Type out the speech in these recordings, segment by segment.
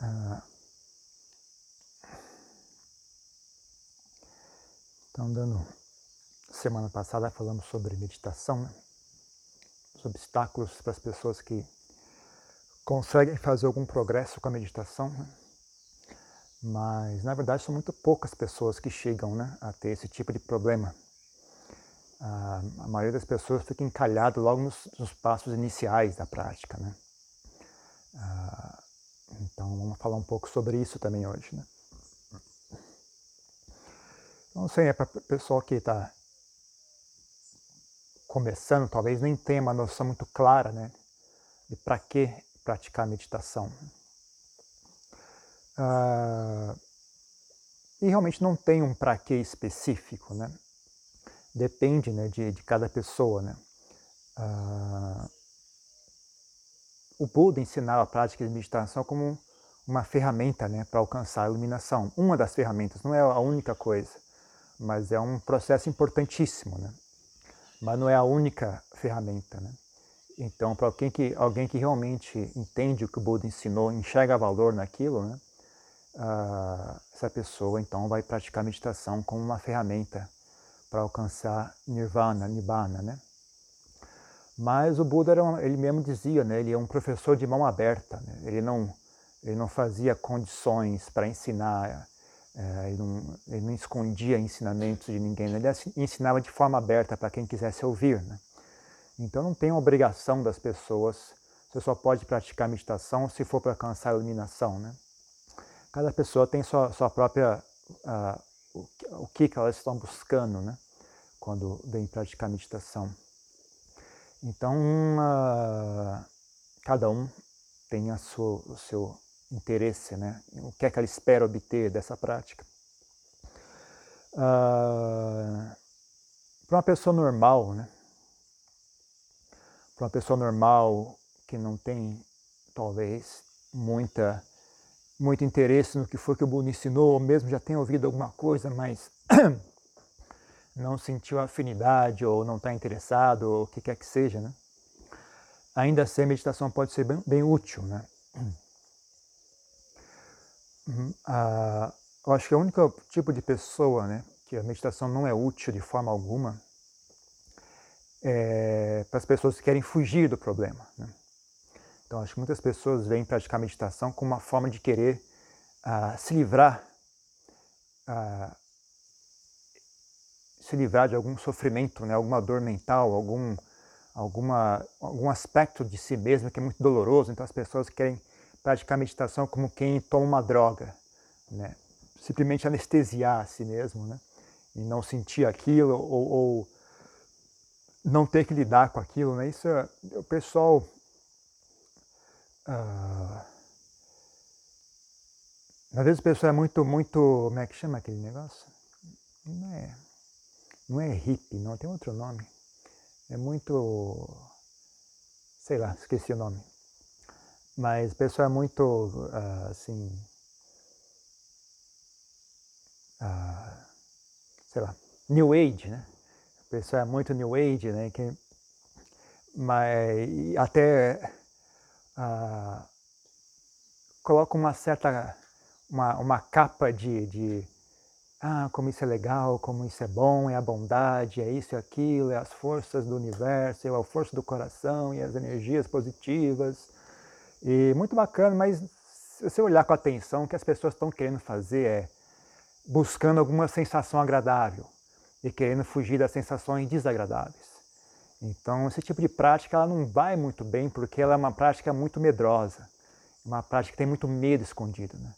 Ah, então, dando semana passada falamos sobre meditação, né? os obstáculos para as pessoas que conseguem fazer algum progresso com a meditação, né? mas na verdade são muito poucas pessoas que chegam né, a ter esse tipo de problema. A, a maioria das pessoas fica encalhado logo nos, nos passos iniciais da prática. Né? Ah, falar um pouco sobre isso também hoje. Né? Não sei, é para o pessoal que está começando, talvez nem tenha uma noção muito clara né, de para que praticar meditação. Uh, e realmente não tem um para que específico, né? Depende né, de, de cada pessoa, né? Uh, o Buda ensinava a prática de meditação como uma ferramenta né, para alcançar a iluminação. Uma das ferramentas, não é a única coisa, mas é um processo importantíssimo, né? Mas não é a única ferramenta, né? Então, para alguém que, alguém que realmente entende o que o Buda ensinou, enxerga valor naquilo, né? uh, essa pessoa então vai praticar meditação como uma ferramenta para alcançar nirvana, nibbana, né? Mas o Buda era um, ele mesmo dizia, né? Ele é um professor de mão aberta. Né? Ele não ele não fazia condições para ensinar. É, ele, não, ele, não, escondia ensinamentos de ninguém. Né? Ele ensinava de forma aberta para quem quisesse ouvir, né? Então não tem obrigação das pessoas. Você só pode praticar meditação se for para alcançar a iluminação, né? cada pessoa tem sua, sua própria, uh, o, o, que, que elas estão buscando, né? Quando vem praticar meditação. Então, uh, cada um tem a sua, o seu interesse, né? O que é que ela espera obter dessa prática. Uh, para uma pessoa normal, né? Para uma pessoa normal que não tem, talvez, muita muito interesse no que foi que o Buda ensinou, ou mesmo já tem ouvido alguma coisa, mas não sentiu afinidade ou não está interessado, ou o que quer que seja, né? Ainda assim, a meditação pode ser bem, bem útil, né? Uhum. Ah, eu acho que o único tipo de pessoa, né, que a meditação não é útil de forma alguma, é para as pessoas que querem fugir do problema, né? Então, acho que muitas pessoas vêm praticar meditação como uma forma de querer uh, se livrar, uh, se livrar de algum sofrimento, né? alguma dor mental, algum, alguma, algum aspecto de si mesmo que é muito doloroso. Então, as pessoas querem praticar meditação como quem toma uma droga, né? simplesmente anestesiar a si mesmo, né? e não sentir aquilo ou, ou não ter que lidar com aquilo, né? Isso é, o pessoal Uh, às vezes a pessoa é muito, muito, como é que chama aquele negócio? Não é, não é hippie, não, tem outro nome. É muito, sei lá, esqueci o nome. Mas a pessoa é muito, uh, assim, uh, sei lá, New Age, né? A pessoa é muito New Age, né? Que, mas até ah, coloca uma certa, uma, uma capa de, de, ah, como isso é legal, como isso é bom, é a bondade, é isso e aquilo, é as forças do universo, é a força do coração e as energias positivas. E muito bacana, mas se você olhar com atenção, o que as pessoas estão querendo fazer é buscando alguma sensação agradável e querendo fugir das sensações desagradáveis. Então, esse tipo de prática ela não vai muito bem porque ela é uma prática muito medrosa, uma prática que tem muito medo escondido. Né?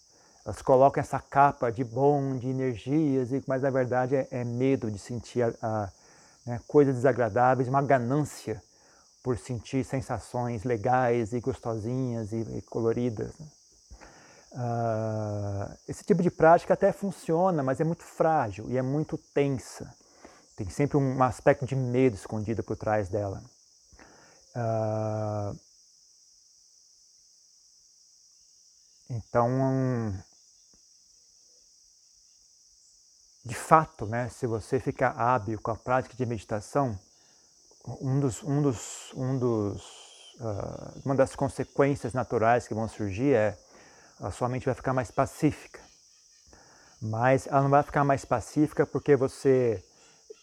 Elas colocam essa capa de bom, de energias, mas na verdade é, é medo de sentir a, a, né, coisas desagradáveis, uma ganância por sentir sensações legais e gostosinhas e, e coloridas. Né? Uh, esse tipo de prática até funciona, mas é muito frágil e é muito tensa. Tem sempre um aspecto de medo escondido por trás dela. Uh, então, de fato, né, se você ficar hábil com a prática de meditação, um dos, um dos, um dos uh, uma das consequências naturais que vão surgir é a sua mente vai ficar mais pacífica. Mas ela não vai ficar mais pacífica porque você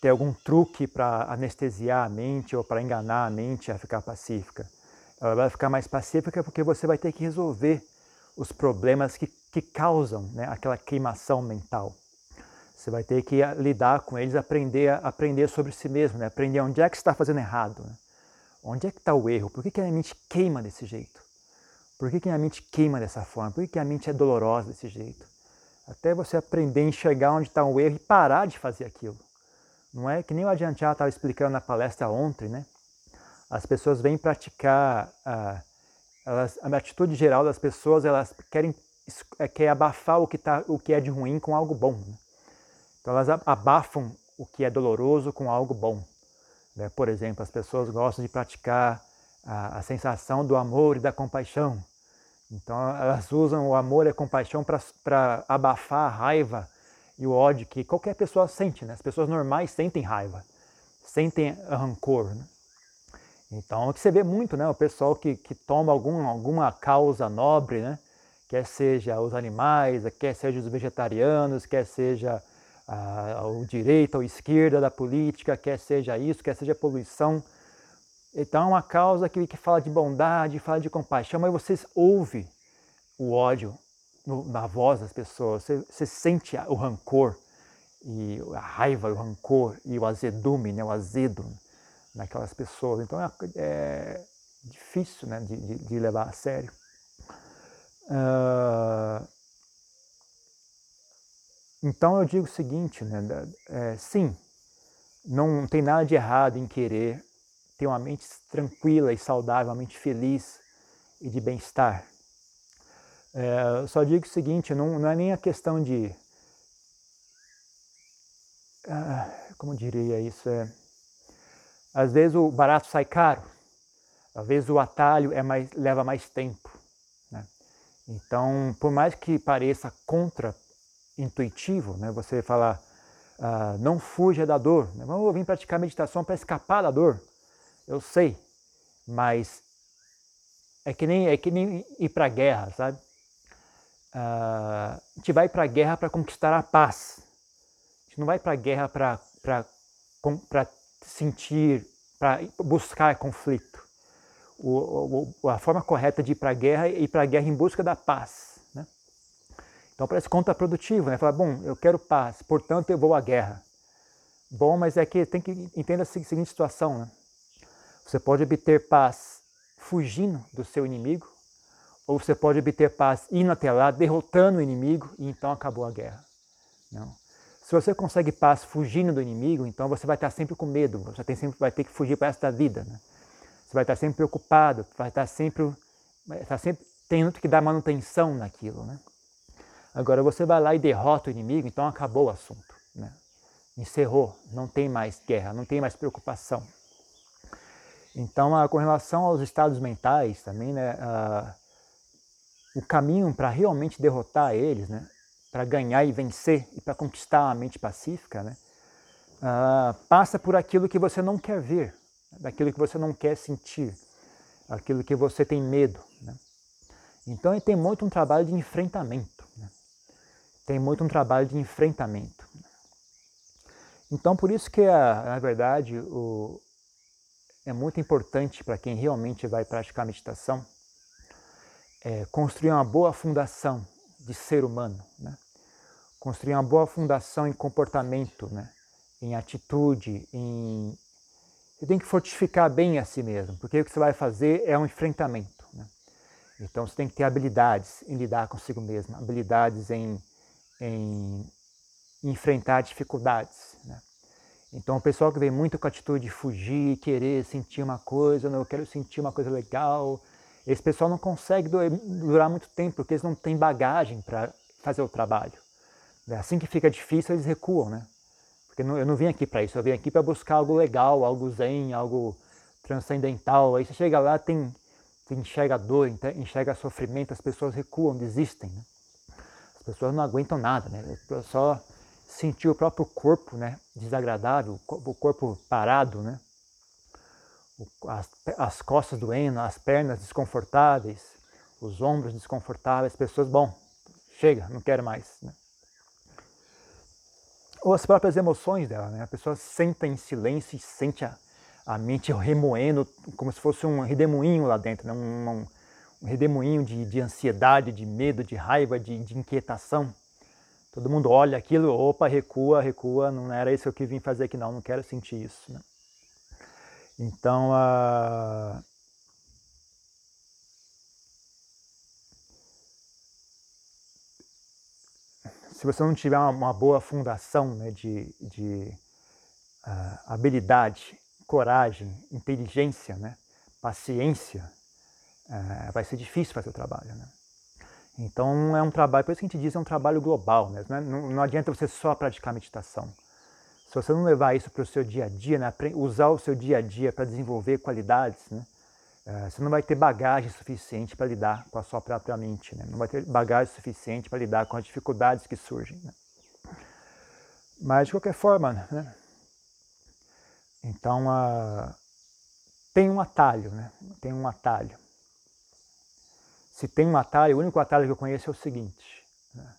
tem algum truque para anestesiar a mente ou para enganar a mente a ficar pacífica. Ela vai ficar mais pacífica porque você vai ter que resolver os problemas que, que causam né, aquela queimação mental. Você vai ter que lidar com eles, aprender, aprender sobre si mesmo, né? aprender onde é que está fazendo errado. Né? Onde é que está o erro? Por que, que a minha mente queima desse jeito? Por que, que a minha mente queima dessa forma? Por que, que a mente é dolorosa desse jeito? Até você aprender a enxergar onde está o erro e parar de fazer aquilo. Não é que nem o Adiantia estava explicando na palestra ontem, né? As pessoas vêm praticar, ah, elas, a atitude geral das pessoas, elas querem é, quer abafar o que, tá, o que é de ruim com algo bom. Né? Então elas abafam o que é doloroso com algo bom. Né? Por exemplo, as pessoas gostam de praticar a, a sensação do amor e da compaixão. Então elas usam o amor e a compaixão para abafar a raiva e o ódio que qualquer pessoa sente. Né? As pessoas normais sentem raiva, sentem rancor. Né? Então, o que você vê muito, né? O pessoal que, que toma algum, alguma causa nobre, né? Quer seja os animais, quer seja os vegetarianos, quer seja ah, o direito ou esquerda da política, quer seja isso, quer seja poluição. Então, é uma causa que, que fala de bondade, fala de compaixão, mas vocês ouvem o ódio no, na voz das pessoas, você, você sente o rancor, e a raiva, o rancor e o azedume, né? o azedo naquelas pessoas. Então é, é difícil né, de, de, de, levar a sério. Uh, então eu digo o seguinte, né, é, sim, não tem nada de errado em querer ter uma mente tranquila e saudável, uma mente feliz e de bem-estar. É, só digo o seguinte, não, não é nem a questão de... Ah, como diria isso? É, às vezes o barato sai caro, às vezes o atalho é mais, leva mais tempo. Né? Então, por mais que pareça contra-intuitivo, né, você falar, ah, não fuja da dor, né? vamos vir praticar meditação para escapar da dor, eu sei, mas é que nem, é que nem ir para a guerra, sabe? Ah, a gente vai para a guerra para conquistar a paz, a gente não vai para a guerra para sentir, para buscar conflito. O, o, a forma correta de ir para a guerra é ir para a guerra em busca da paz. Né? Então parece contraprodutivo, né? Falar, bom, eu quero paz, portanto eu vou à guerra. Bom, mas é que tem que entender a seguinte situação, né? Você pode obter paz fugindo do seu inimigo, ou você pode obter paz indo até lá, derrotando o inimigo, e então acabou a guerra. Não. Se você consegue paz fugindo do inimigo, então você vai estar sempre com medo, você tem sempre, vai ter que fugir para esta vida. Né? Você vai estar sempre preocupado, vai estar sempre, vai estar sempre tendo que dar manutenção naquilo. Né? Agora você vai lá e derrota o inimigo, então acabou o assunto. Né? Encerrou, não tem mais guerra, não tem mais preocupação. Então, com relação aos estados mentais também, né, o caminho para realmente derrotar eles, né, para ganhar e vencer e para conquistar a mente pacífica, né, uh, passa por aquilo que você não quer ver, daquilo que você não quer sentir, aquilo que você tem medo. Né? Então tem muito um trabalho de enfrentamento. Né? Tem muito um trabalho de enfrentamento. Então por isso que, a, na verdade, o, é muito importante para quem realmente vai praticar meditação é, construir uma boa fundação de ser humano, né? construir uma boa fundação em comportamento, né? em atitude, em... Você tem que fortificar bem a si mesmo, porque o que você vai fazer é um enfrentamento. Né? Então você tem que ter habilidades em lidar consigo mesmo, habilidades em, em enfrentar dificuldades. Né? Então o pessoal que vem muito com a atitude de fugir, querer sentir uma coisa, não, eu quero sentir uma coisa legal, esse pessoal não consegue durar muito tempo, porque eles não têm bagagem para fazer o trabalho. É assim que fica difícil, eles recuam, né? Porque eu não vim aqui para isso, eu vim aqui para buscar algo legal, algo zen, algo transcendental. Aí você chega lá, tem, tem enxerga dor, enxerga sofrimento, as pessoas recuam, desistem. Né? As pessoas não aguentam nada, né? Só sentir o próprio corpo né, desagradável, o corpo parado, né? as, as costas doendo, as pernas desconfortáveis, os ombros desconfortáveis, pessoas, bom, chega, não quero mais. Né? Ou as próprias emoções dela, né? a pessoa senta em silêncio e sente a, a mente remoendo como se fosse um redemoinho lá dentro, né? um, um, um redemoinho de, de ansiedade, de medo, de raiva, de, de inquietação. Todo mundo olha aquilo, opa, recua, recua, não era isso que eu vim fazer aqui não, não quero sentir isso. Né? Então, uh, se você não tiver uma, uma boa fundação né, de, de uh, habilidade, coragem, inteligência, né, paciência, uh, vai ser difícil fazer o trabalho. Né? Então é um trabalho, por isso que a gente diz é um trabalho global, né? não, não, adianta você só praticar meditação. Se você não levar isso para o seu dia a dia, né? usar o seu dia a dia para desenvolver qualidades, né? Uh, você não vai ter bagagem suficiente para lidar com a sua própria mente, né? não vai ter bagagem suficiente para lidar com as dificuldades que surgem. Né? Mas, de qualquer forma, né? então uh, tem um atalho, né? tem um atalho. Se tem um atalho, o único atalho que eu conheço é o seguinte, né?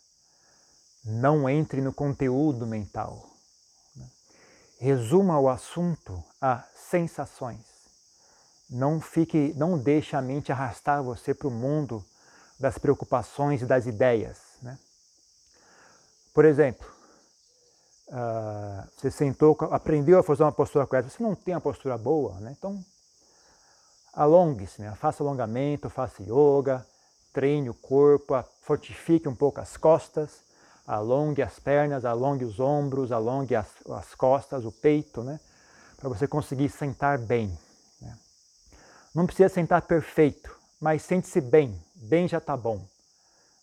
não entre no conteúdo mental resuma o assunto a sensações. Não fique, não deixe a mente arrastar você para o mundo das preocupações e das ideias. Né? Por exemplo, uh, você sentou, aprendeu a fazer uma postura correta, você não tem uma postura boa, né? então alongue-se, né? faça alongamento, faça yoga, treine o corpo, fortifique um pouco as costas, alongue as pernas, alongue os ombros, alongue as, as costas, o peito, né? Para você conseguir sentar bem. Né? Não precisa sentar perfeito, mas sente-se bem. Bem já está bom.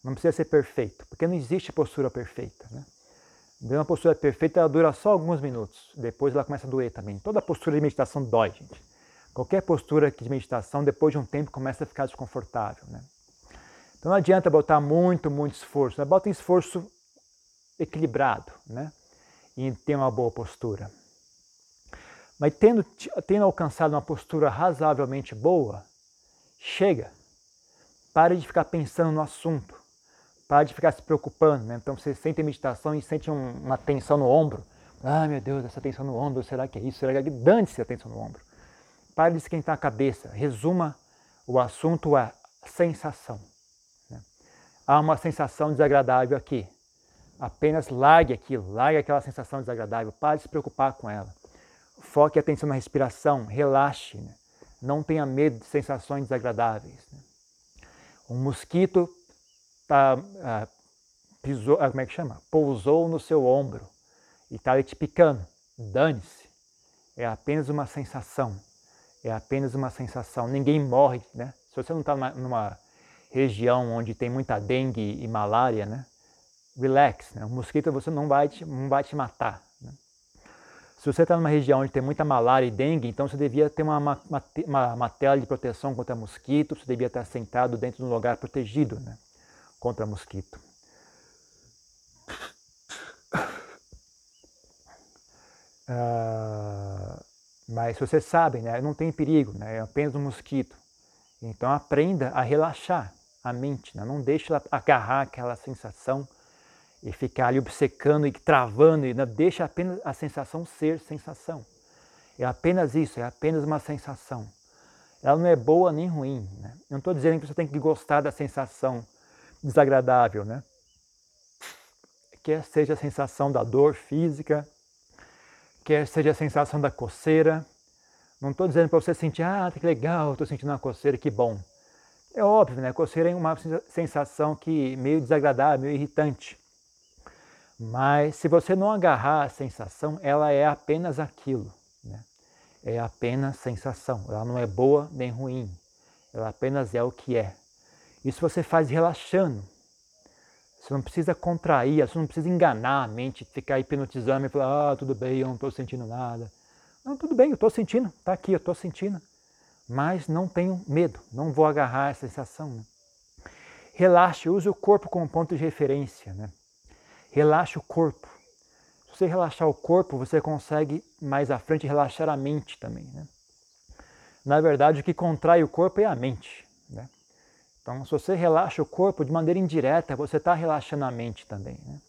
Não precisa ser perfeito, porque não existe postura perfeita. Né? Uma postura perfeita ela dura só alguns minutos, depois ela começa a doer também. Toda postura de meditação dói, gente. Qualquer postura de meditação, depois de um tempo, começa a ficar desconfortável. Né? Então não adianta botar muito, muito esforço. Né? Bota em esforço equilibrado né? e ter uma boa postura. Mas tendo, tendo alcançado uma postura razoavelmente boa, chega. Pare de ficar pensando no assunto. Pare de ficar se preocupando. Né? Então você sente a meditação e sente um, uma tensão no ombro. Ah, meu Deus, essa tensão no ombro, será que é isso? Será que é Dane-se a tensão no ombro. Pare de esquentar a cabeça. Resuma o assunto a sensação. Né? Há uma sensação desagradável aqui. Apenas largue aquilo, largue aquela sensação desagradável, pare de se preocupar com ela. Foque a atenção na respiração, relaxe, né? não tenha medo de sensações desagradáveis. Né? Um mosquito tá, ah, pisou, ah, como é que chama? pousou no seu ombro e está te picando. Dane-se, é apenas uma sensação, é apenas uma sensação. Ninguém morre, né? Se você não está numa, região onde tem muita dengue e malária, né? relax, né? o mosquito você não vai te, não vai te matar. Né? Se você está numa região onde tem muita malária e dengue, então você devia ter uma, uma, uma, uma tela de proteção contra mosquito, você devia estar sentado dentro de um lugar protegido né? contra mosquito. Uh, mas você sabe, né, não tem perigo, né, é apenas um mosquito. Então aprenda a relaxar a mente, né, não deixe ela agarrar aquela sensação e ficar ali obcecando e travando, não, deixa apenas a sensação ser sensação. É apenas isso, é apenas uma sensação. Ela não é boa nem ruim. Né? Eu não estou dizendo que você tem que gostar da sensação desagradável, né? Seja a sensação da dor física, quer seja a sensação da coceira. Não estou dizendo para você sentir, ah, que legal, estou sentindo uma coceira, que bom. É óbvio, né? Coceira é uma sensação que meio desagradável, meio irritante. Mas se você não agarrar a sensação, ela é apenas aquilo. Né? É apenas sensação. Ela não é boa nem ruim. Ela apenas é o que é. Isso você faz relaxando. Você não precisa contrair, você não precisa enganar a mente, ficar hipnotizando e falar, ah, tudo bem, eu não estou sentindo nada. Não, tudo bem, eu estou sentindo, está aqui, eu estou sentindo. Mas não tenho medo, não vou agarrar a sensação. Né? Relaxe, use o corpo como ponto de referência. Né? Relaxa o corpo. Se você relaxar o corpo, você consegue mais à frente relaxar a mente também. Né? Na verdade, o que contrai o corpo é a mente. Então, se você relaxa o corpo de maneira indireta, você está relaxando a mente também. Né?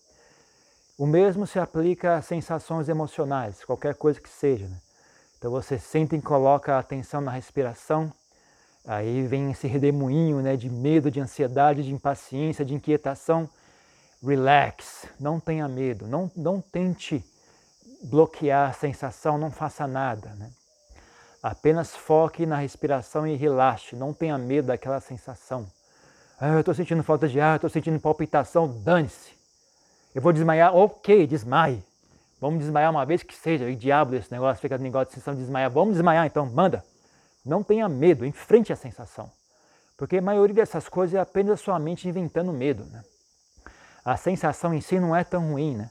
O mesmo se aplica a sensações emocionais, qualquer coisa que seja. Né? Então, você senta e coloca a atenção na respiração, aí vem esse redemoinho né, de medo, de ansiedade, de impaciência, de inquietação. Relax, não tenha medo, não, não tente bloquear a sensação, não faça nada. Né? Apenas foque na respiração e relaxe, não tenha medo daquela sensação. Ah, eu estou sentindo falta de ar, estou sentindo palpitação, dane-se. Eu vou desmaiar, ok, desmaie. Vamos desmaiar uma vez que seja, e diabo esse negócio, fica negócio de sensação de desmaiar. Vamos desmaiar então, manda. Não tenha medo, enfrente a sensação. Porque a maioria dessas coisas é apenas a sua mente inventando medo. Né? A sensação em si não é tão ruim. Né?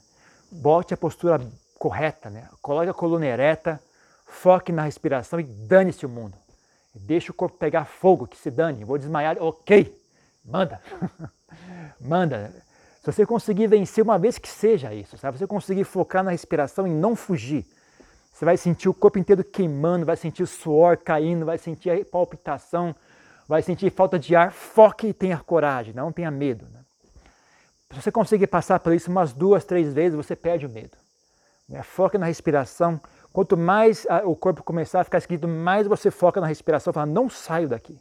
Bote a postura correta, né? coloque a coluna ereta, foque na respiração e dane-se o mundo. Deixe o corpo pegar fogo, que se dane. Vou desmaiar, ok, manda. manda. Se você conseguir vencer uma vez que seja isso, se você conseguir focar na respiração e não fugir, você vai sentir o corpo inteiro queimando, vai sentir o suor caindo, vai sentir a palpitação, vai sentir falta de ar. Foque e tenha coragem, não tenha medo. Né? Se você conseguir passar por isso umas duas, três vezes, você perde o medo. Né? Foque na respiração. Quanto mais o corpo começar a ficar esquisito, mais você foca na respiração, fala, não saio daqui.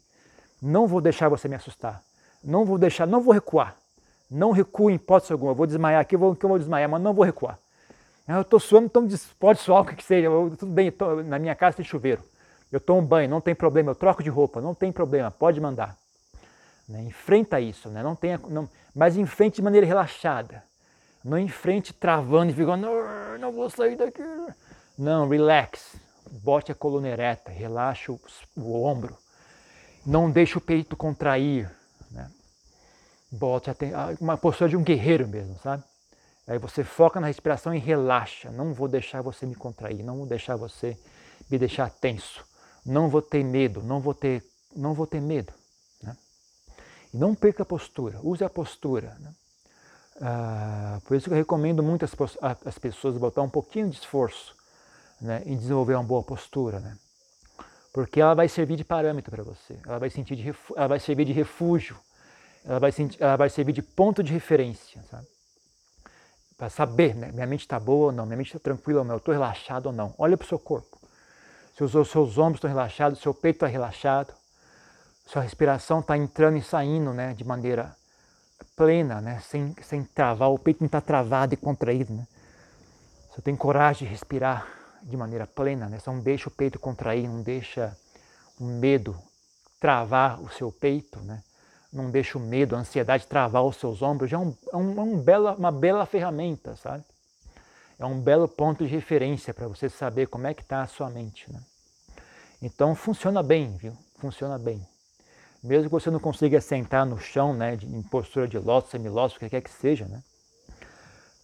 Não vou deixar você me assustar. Não vou deixar, não vou recuar. Não recuo em hipótese alguma. Eu vou desmaiar aqui, eu vou, eu vou desmaiar, mas não vou recuar. Eu estou suando, então pode suar o que seja. Eu, tudo bem, tô, na minha casa tem chuveiro. Eu tomo banho, não tem problema. Eu troco de roupa, não tem problema. Pode mandar. Né? Enfrenta isso, né? não tenha, não, mas enfrente de maneira relaxada. Não enfrente travando e ficando, não, não vou sair daqui. Não, relax. Bote a coluna ereta, relaxa o, o ombro. Não deixe o peito contrair. Né? Bote uma postura de um guerreiro mesmo, sabe? Aí você foca na respiração e relaxa. Não vou deixar você me contrair, não vou deixar você me deixar tenso. Não vou ter medo, não vou ter, não vou ter medo. Né? E não perca a postura, use a postura. Né? Ah, por isso que eu recomendo muito as, as pessoas botar um pouquinho de esforço né, em desenvolver uma boa postura. Né? Porque ela vai servir de parâmetro para você, ela vai, sentir de, ela vai servir de refúgio, ela vai, sentir, ela vai servir de ponto de referência. Sabe? para saber, né? minha mente está boa ou não, minha mente está tranquila ou não, eu estou relaxado ou não. Olha para o seu corpo. Se os seus ombros estão relaxados, seu peito está relaxado, sua respiração está entrando e saindo né? de maneira plena, né? sem, sem travar, o peito não está travado e contraído. Né? Você tem coragem de respirar de maneira plena, né? Você não deixa o peito contrair, não deixa o medo travar o seu peito, né? não deixa o medo, a ansiedade travar os seus ombros, já é, um, é, um, é um bela, uma bela ferramenta, sabe? É um belo ponto de referência para você saber como é que está a sua mente. Né? Então funciona bem, viu? Funciona bem. Mesmo que você não consiga sentar no chão, né, em postura de lótus, semilótus, o que quer que seja, né?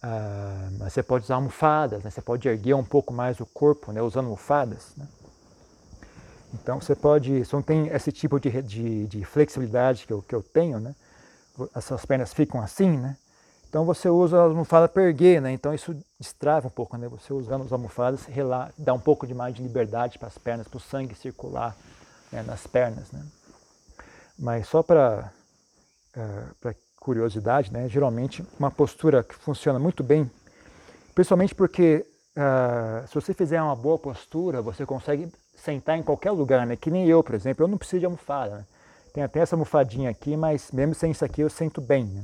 Ah, você pode usar almofadas, né? você pode erguer um pouco mais o corpo, né, usando almofadas. Né? Então você pode, se não tem esse tipo de, de, de, flexibilidade que eu, que eu tenho, né? As suas pernas ficam assim, né? Então você usa a almofada para erguer, né? Então isso destrava um pouco, né? Você usando as almofadas dá um pouco de mais de liberdade para as pernas, para o sangue circular né? nas pernas, né? Mas só para uh, curiosidade, né? Geralmente uma postura que funciona muito bem, principalmente porque uh, se você fizer uma boa postura, você consegue sentar em qualquer lugar, né? Que nem eu, por exemplo, eu não preciso de almofada. Né? Tem até essa almofadinha aqui, mas mesmo sem isso aqui eu sento bem. Né?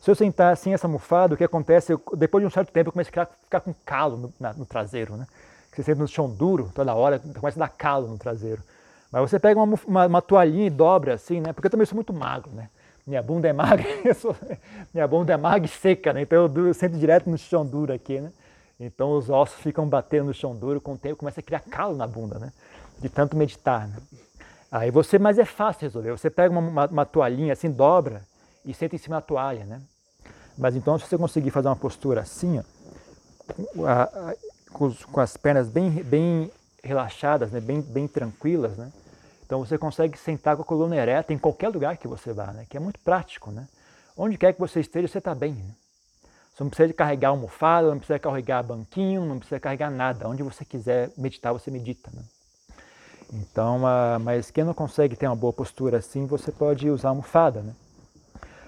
Se eu sentar sem essa almofada, o que acontece? Eu, depois de um certo tempo eu começo a ficar, ficar com calo no, na, no traseiro, né? Você senta no chão duro toda hora, começa a dar calo no traseiro. Mas você pega uma, uma, uma, toalhinha e dobra assim, né? Porque eu também sou muito magro, né? Minha bunda é magra, sou, minha bunda é magra e seca, né? Então eu, eu sento direto no chão duro aqui, né? Então os ossos ficam batendo no chão duro, com o tempo começa a criar calo na bunda, né? De tanto meditar. Né? Aí você, mas é fácil resolver. Você pega uma, uma, uma, toalhinha assim, dobra e senta em cima da toalha, né? Mas então se você conseguir fazer uma postura assim, ó, a, a, com, com, as pernas bem, bem relaxadas, né? bem, bem tranquilas, né? Então você consegue sentar com a coluna ereta em qualquer lugar que você vá, né? Que é muito prático, né? Onde quer que você esteja, você está bem. Né? Você não precisa carregar almofada, não precisa carregar banquinho, não precisa carregar nada. Onde você quiser meditar, você medita. Né? Então, uh, mas quem não consegue ter uma boa postura assim, você pode usar almofada, né?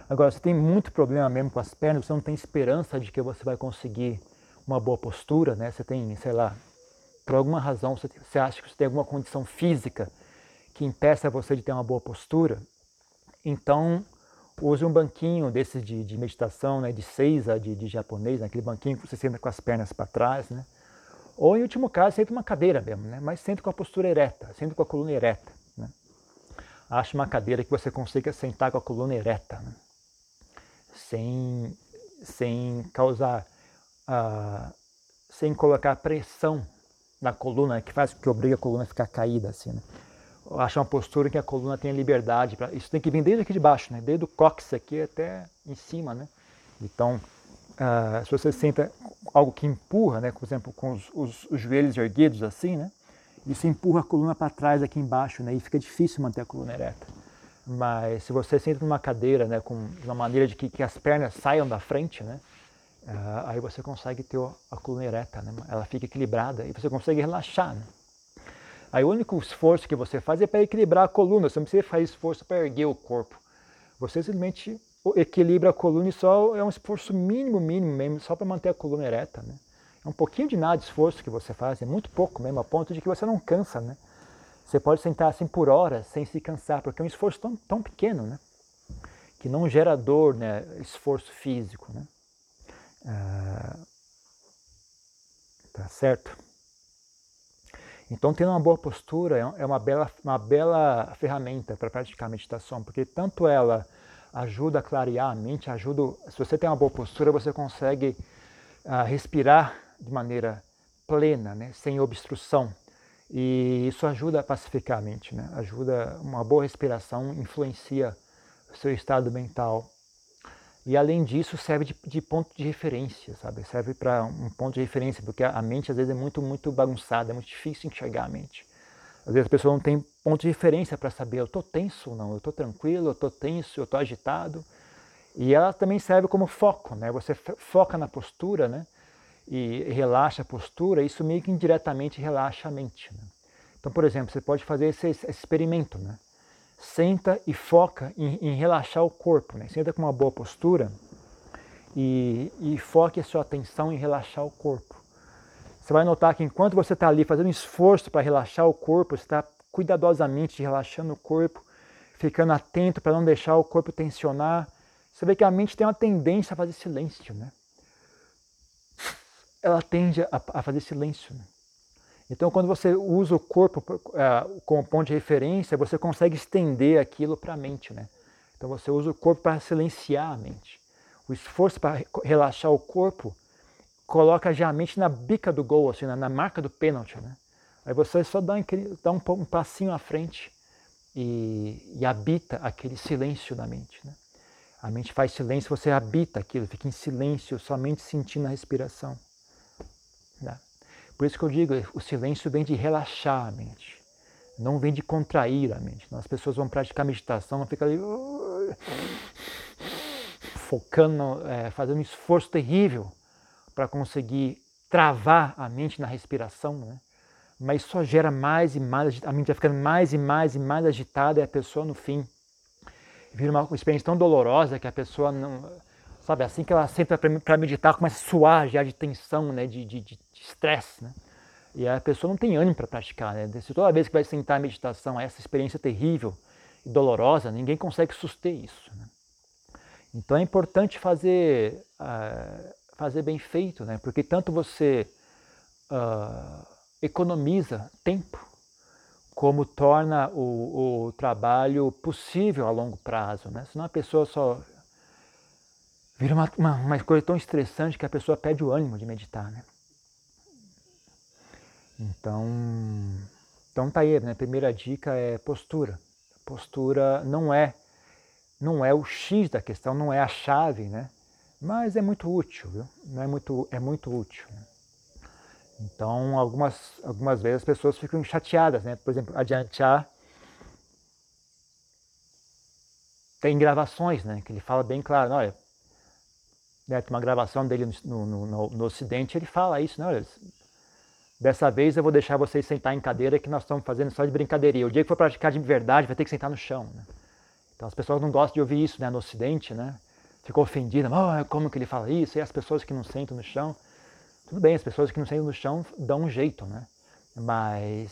Agora, você tem muito problema mesmo com as pernas, você não tem esperança de que você vai conseguir uma boa postura, né? Você tem, sei lá, por alguma razão, você acha que você tem alguma condição física que impeça você de ter uma boa postura, então use um banquinho desses de, de meditação, né, de seiza, de, de japonês, né, aquele banquinho que você senta com as pernas para trás, né? Ou, em último caso, senta uma cadeira mesmo, né? mas senta com a postura ereta, senta com a coluna ereta. Né? Ache uma cadeira que você consiga sentar com a coluna ereta, né? sem, sem causar, uh, sem colocar pressão na coluna, que faz que obriga a coluna a ficar caída assim. Né? Acha uma postura em que a coluna tenha liberdade. Pra, isso tem que vir desde aqui de baixo, né? desde o cóccix aqui até em cima. Né? Então, Uh, se você senta algo que empurra, né, por exemplo, com os, os, os joelhos erguidos assim, né, isso empurra a coluna para trás aqui embaixo, né, e fica difícil manter a coluna ereta. Mas se você senta numa cadeira, né, com de uma maneira de que, que as pernas saiam da frente, né, uh, aí você consegue ter a coluna ereta, né, ela fica equilibrada e você consegue relaxar. Né. Aí o único esforço que você faz é para equilibrar a coluna, você não precisa fazer esforço para erguer o corpo. Você simplesmente equilibra a coluna e só é um esforço mínimo, mínimo mesmo, só para manter a coluna ereta, né? É um pouquinho de nada de esforço que você faz, é muito pouco mesmo, a ponto de que você não cansa, né? Você pode sentar assim por horas sem se cansar, porque é um esforço tão, tão pequeno, né? Que não gera dor, né? Esforço físico, né? Ah, tá certo? Então, tendo uma boa postura é, é uma bela, uma bela ferramenta para praticar meditação, porque tanto ela ajuda a clarear a mente, ajuda. Se você tem uma boa postura, você consegue uh, respirar de maneira plena, né, sem obstrução. E isso ajuda a pacificar a mente, né? ajuda, uma boa respiração influencia o seu estado mental. E além disso, serve de, de ponto de referência, sabe? Serve para um ponto de referência, porque a, a mente às vezes é muito, muito bagunçada, é muito difícil enxergar a mente. Às vezes a pessoa não tem ponto de referência para saber eu estou tenso ou não, eu estou tranquilo, eu estou tenso, eu estou agitado. E ela também serve como foco, né? Você foca na postura, né? E relaxa a postura, isso meio que indiretamente relaxa a mente. Né? Então, por exemplo, você pode fazer esse, esse experimento, né? Senta e foca em, em, relaxar o corpo, né? Senta com uma boa postura e, e foque a sua atenção em relaxar o corpo. Você vai notar que enquanto você está ali fazendo esforço para relaxar o corpo, você está cuidadosamente relaxando o corpo, ficando atento para não deixar o corpo tensionar. Você vê que a mente tem uma tendência a fazer silêncio, né? Ela tende a, a fazer silêncio. Né? Então, quando você usa o corpo uh, como ponto de referência, você consegue estender aquilo para a mente, né? Então, você usa o corpo para silenciar a mente. O esforço para relaxar o corpo coloca já a mente na bica do gol, assim, na, marca do pênalti. Né? Aí você só dá, dá um, um, passinho à frente e, e, habita aquele silêncio na mente. Né? A mente faz silêncio, você habita aquilo, fica em silêncio, somente sentindo a respiração. Por isso que eu digo, o silêncio vem de relaxar a mente, não vem de contrair a mente. As pessoas vão praticar meditação, vão ficar ali focando, é, fazendo um esforço terrível para conseguir travar a mente na respiração, né? mas só gera mais e mais, a mente vai ficando mais e mais e mais agitada e a pessoa no fim vira uma experiência tão dolorosa que a pessoa não, sabe, assim que ela senta para meditar, começa a suar já de tensão, né, de estresse, né? E a pessoa não tem ânimo para praticar, né? Se toda vez que vai sentar a meditação, essa experiência terrível e dolorosa, ninguém consegue suster isso, né? Então é importante fazer uh, fazer bem feito, né? porque tanto você uh, economiza tempo, como torna o, o, trabalho possível a longo prazo. Né? Senão a pessoa só vira uma, uma, uma, coisa tão estressante que a pessoa perde o ânimo de meditar. Né? Então, então tá aí, né? primeira dica é postura. Postura não é não é o X da questão, não é a chave, né? mas é muito útil, viu? Não é muito, é muito útil. Né? Então, algumas, algumas vezes as pessoas ficam chateadas, né? Por exemplo, adiantar tem gravações, né? Que ele fala bem claro, olha, né, tem uma gravação dele no, no, no, no Ocidente, ele fala isso, né? Dessa vez eu vou deixar vocês sentar em cadeira que nós estamos fazendo só de brincadeirinha. O dia que for praticar de verdade vai ter que sentar no chão. Né? Então as pessoas não gostam de ouvir isso né, no Ocidente, né? Ficou ofendida, oh, como que ele fala isso? E as pessoas que não sentam no chão. Tudo bem, as pessoas que não sentam no chão dão um jeito, né? Mas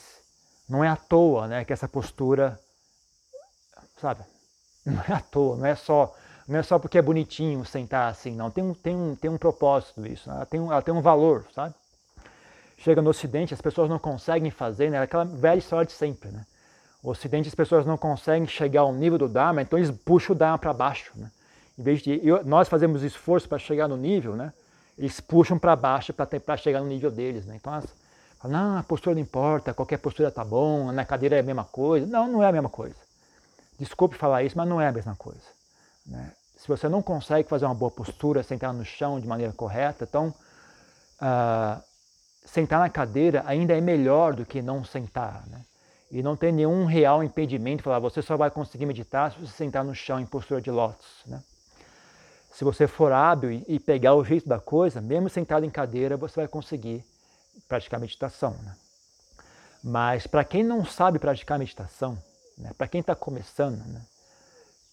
não é à toa né, que essa postura, sabe? Não é à toa, não é só, não é só porque é bonitinho sentar assim, não. Tem um, tem um, tem um propósito isso, né? ela, tem um, ela tem um valor, sabe? Chega no Ocidente, as pessoas não conseguem fazer, né? Aquela velha história de sempre, né? O Ocidente, as pessoas não conseguem chegar ao nível do Dharma, então eles puxam o Dharma para baixo, né? Em vez de eu, nós fazemos esforço para chegar no nível, né? Eles puxam para baixo para chegar no nível deles, né? Então, as, não, a postura não importa, qualquer postura tá bom, na cadeira é a mesma coisa. Não, não é a mesma coisa. Desculpe falar isso, mas não é a mesma coisa. Né? Se você não consegue fazer uma boa postura, sentar no chão de maneira correta, então uh, sentar na cadeira ainda é melhor do que não sentar. Né? E não tem nenhum real impedimento, falar, você só vai conseguir meditar se você sentar no chão em postura de lótus. Né? Se você for hábil e pegar o jeito da coisa, mesmo sentado em cadeira, você vai conseguir praticar meditação. Né? Mas para quem não sabe praticar meditação, né, para quem está começando, né,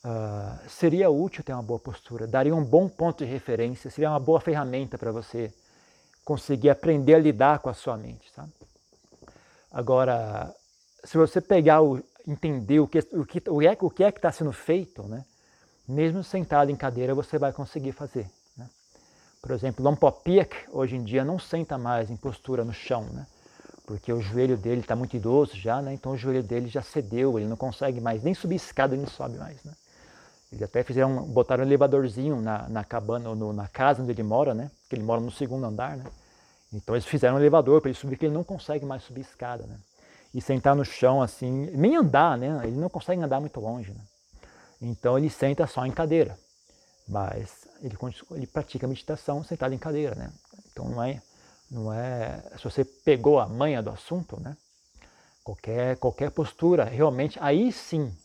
uh, seria útil ter uma boa postura, daria um bom ponto de referência, seria uma boa ferramenta para você conseguir aprender a lidar com a sua mente. Sabe? Agora, se você pegar o, entender o que, o que, o é, o que é que está sendo feito, né, mesmo sentado em cadeira, você vai conseguir fazer. Né? Por exemplo, Lompopiak hoje em dia não senta mais em postura no chão, né? porque o joelho dele está muito idoso já, né? então o joelho dele já cedeu, ele não consegue mais nem subir escada, ele não sobe mais. Né? Eles até fizeram, botaram um elevadorzinho na, na cabana, no, na casa onde ele mora, né? que ele mora no segundo andar. Né? Então eles fizeram um elevador para ele subir, porque ele não consegue mais subir escada. Né? E sentar no chão assim, nem andar, né? ele não consegue andar muito longe. Né? Então ele senta só em cadeira, mas ele, ele pratica meditação sentado em cadeira, né? Então não é, não é, se você pegou a manha do assunto, né? Qualquer, qualquer postura, realmente, aí sim?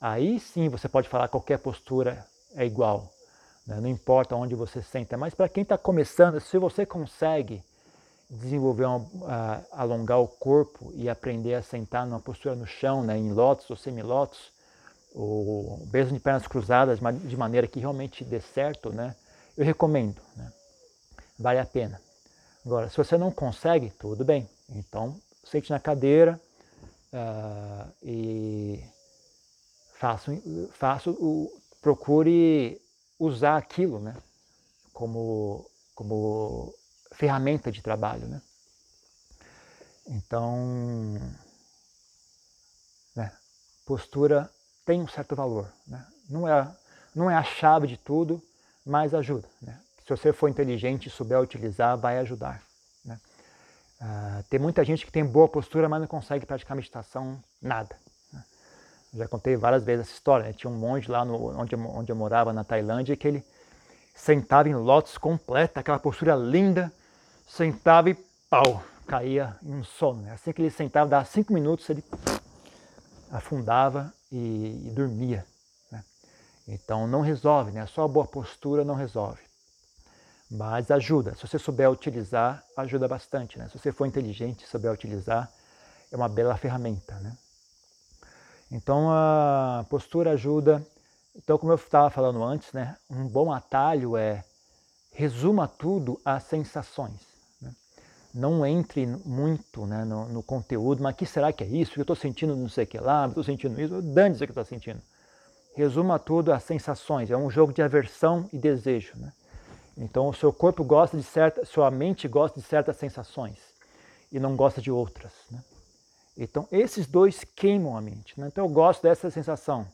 Aí sim você pode falar qualquer postura é igual, né? não importa onde você senta. Mas para quem está começando, se você consegue desenvolver, uma, uh, alongar o corpo e aprender a sentar numa postura no chão, né? em lótus ou semilótus, o beijo de pernas cruzadas de maneira que realmente dê certo, né? Eu recomendo, né? Vale a pena. Agora, se você não consegue, tudo bem. Então, sente na cadeira uh, e faça, faça o, procure usar aquilo, né? Como, como ferramenta de trabalho, né? Então, né? postura tem um certo valor. Né? Não, é, não é a chave de tudo, mas ajuda. Né? Se você for inteligente e souber utilizar, vai ajudar. Né? Uh, tem muita gente que tem boa postura, mas não consegue praticar meditação nada. Já contei várias vezes essa história. Né? Tinha um monge lá no, onde, eu, onde eu morava, na Tailândia, que ele sentava em lótus completa, aquela postura linda, sentava e pau, caía em um sono. Né? Assim que ele sentava, dava cinco minutos, ele afundava e, e dormia. Né? Então não resolve, né? só a boa postura não resolve. Mas ajuda, se você souber utilizar, ajuda bastante. Né? Se você for inteligente e souber utilizar, é uma bela ferramenta. Né? Então a postura ajuda. Então, como eu estava falando antes, né, um bom atalho é resuma tudo às sensações não entre muito né, no, no, conteúdo, mas que será que é isso? Eu estou sentindo não sei o que lá, estou sentindo isso, dane-se o que estou sentindo. Resuma tudo às sensações, é um jogo de aversão e desejo. Né? Então o seu corpo gosta de certas, sua mente gosta de certas sensações e não gosta de outras. Né? Então esses dois queimam a mente. Né? Então eu gosto dessa sensação,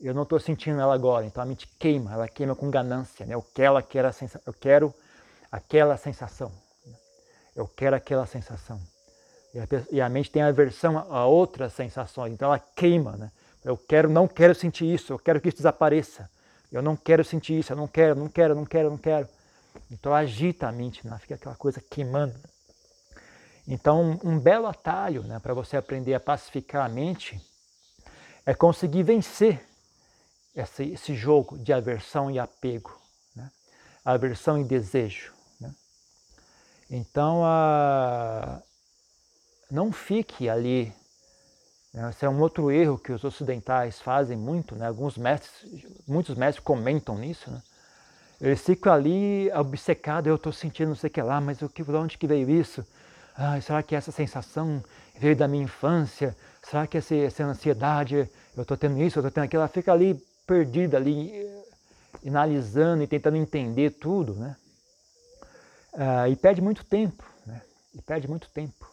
eu não estou sentindo ela agora, então a mente queima, ela queima com ganância. Né? Eu, quero aquela eu quero aquela sensação. Eu quero aquela sensação. E a, mente tem aversão a outras sensações, então ela queima, né? Eu quero, não quero sentir isso, eu quero que isso desapareça. Eu não quero sentir isso, eu não quero, não quero, não quero, não quero. Então agita a mente, né? fica aquela coisa queimando. Então, um belo atalho né, para você aprender a pacificar a mente é conseguir vencer esse, esse jogo de aversão e apego, né? aversão e desejo. Então, a... não fique ali. Né? Esse é um outro erro que os ocidentais fazem muito, né? Alguns mestres, muitos mestres comentam nisso, né? Eles ficam ali obcecados, eu estou sentindo não sei o que lá, mas o que, de onde que veio isso? Ah, será que essa sensação veio da minha infância? Será que essa, essa ansiedade, eu estou tendo isso, eu estou tendo aquilo? Ela fica ali perdida, ali analisando e tentando entender tudo, né? Ah, e perde muito tempo, né? E perde muito tempo.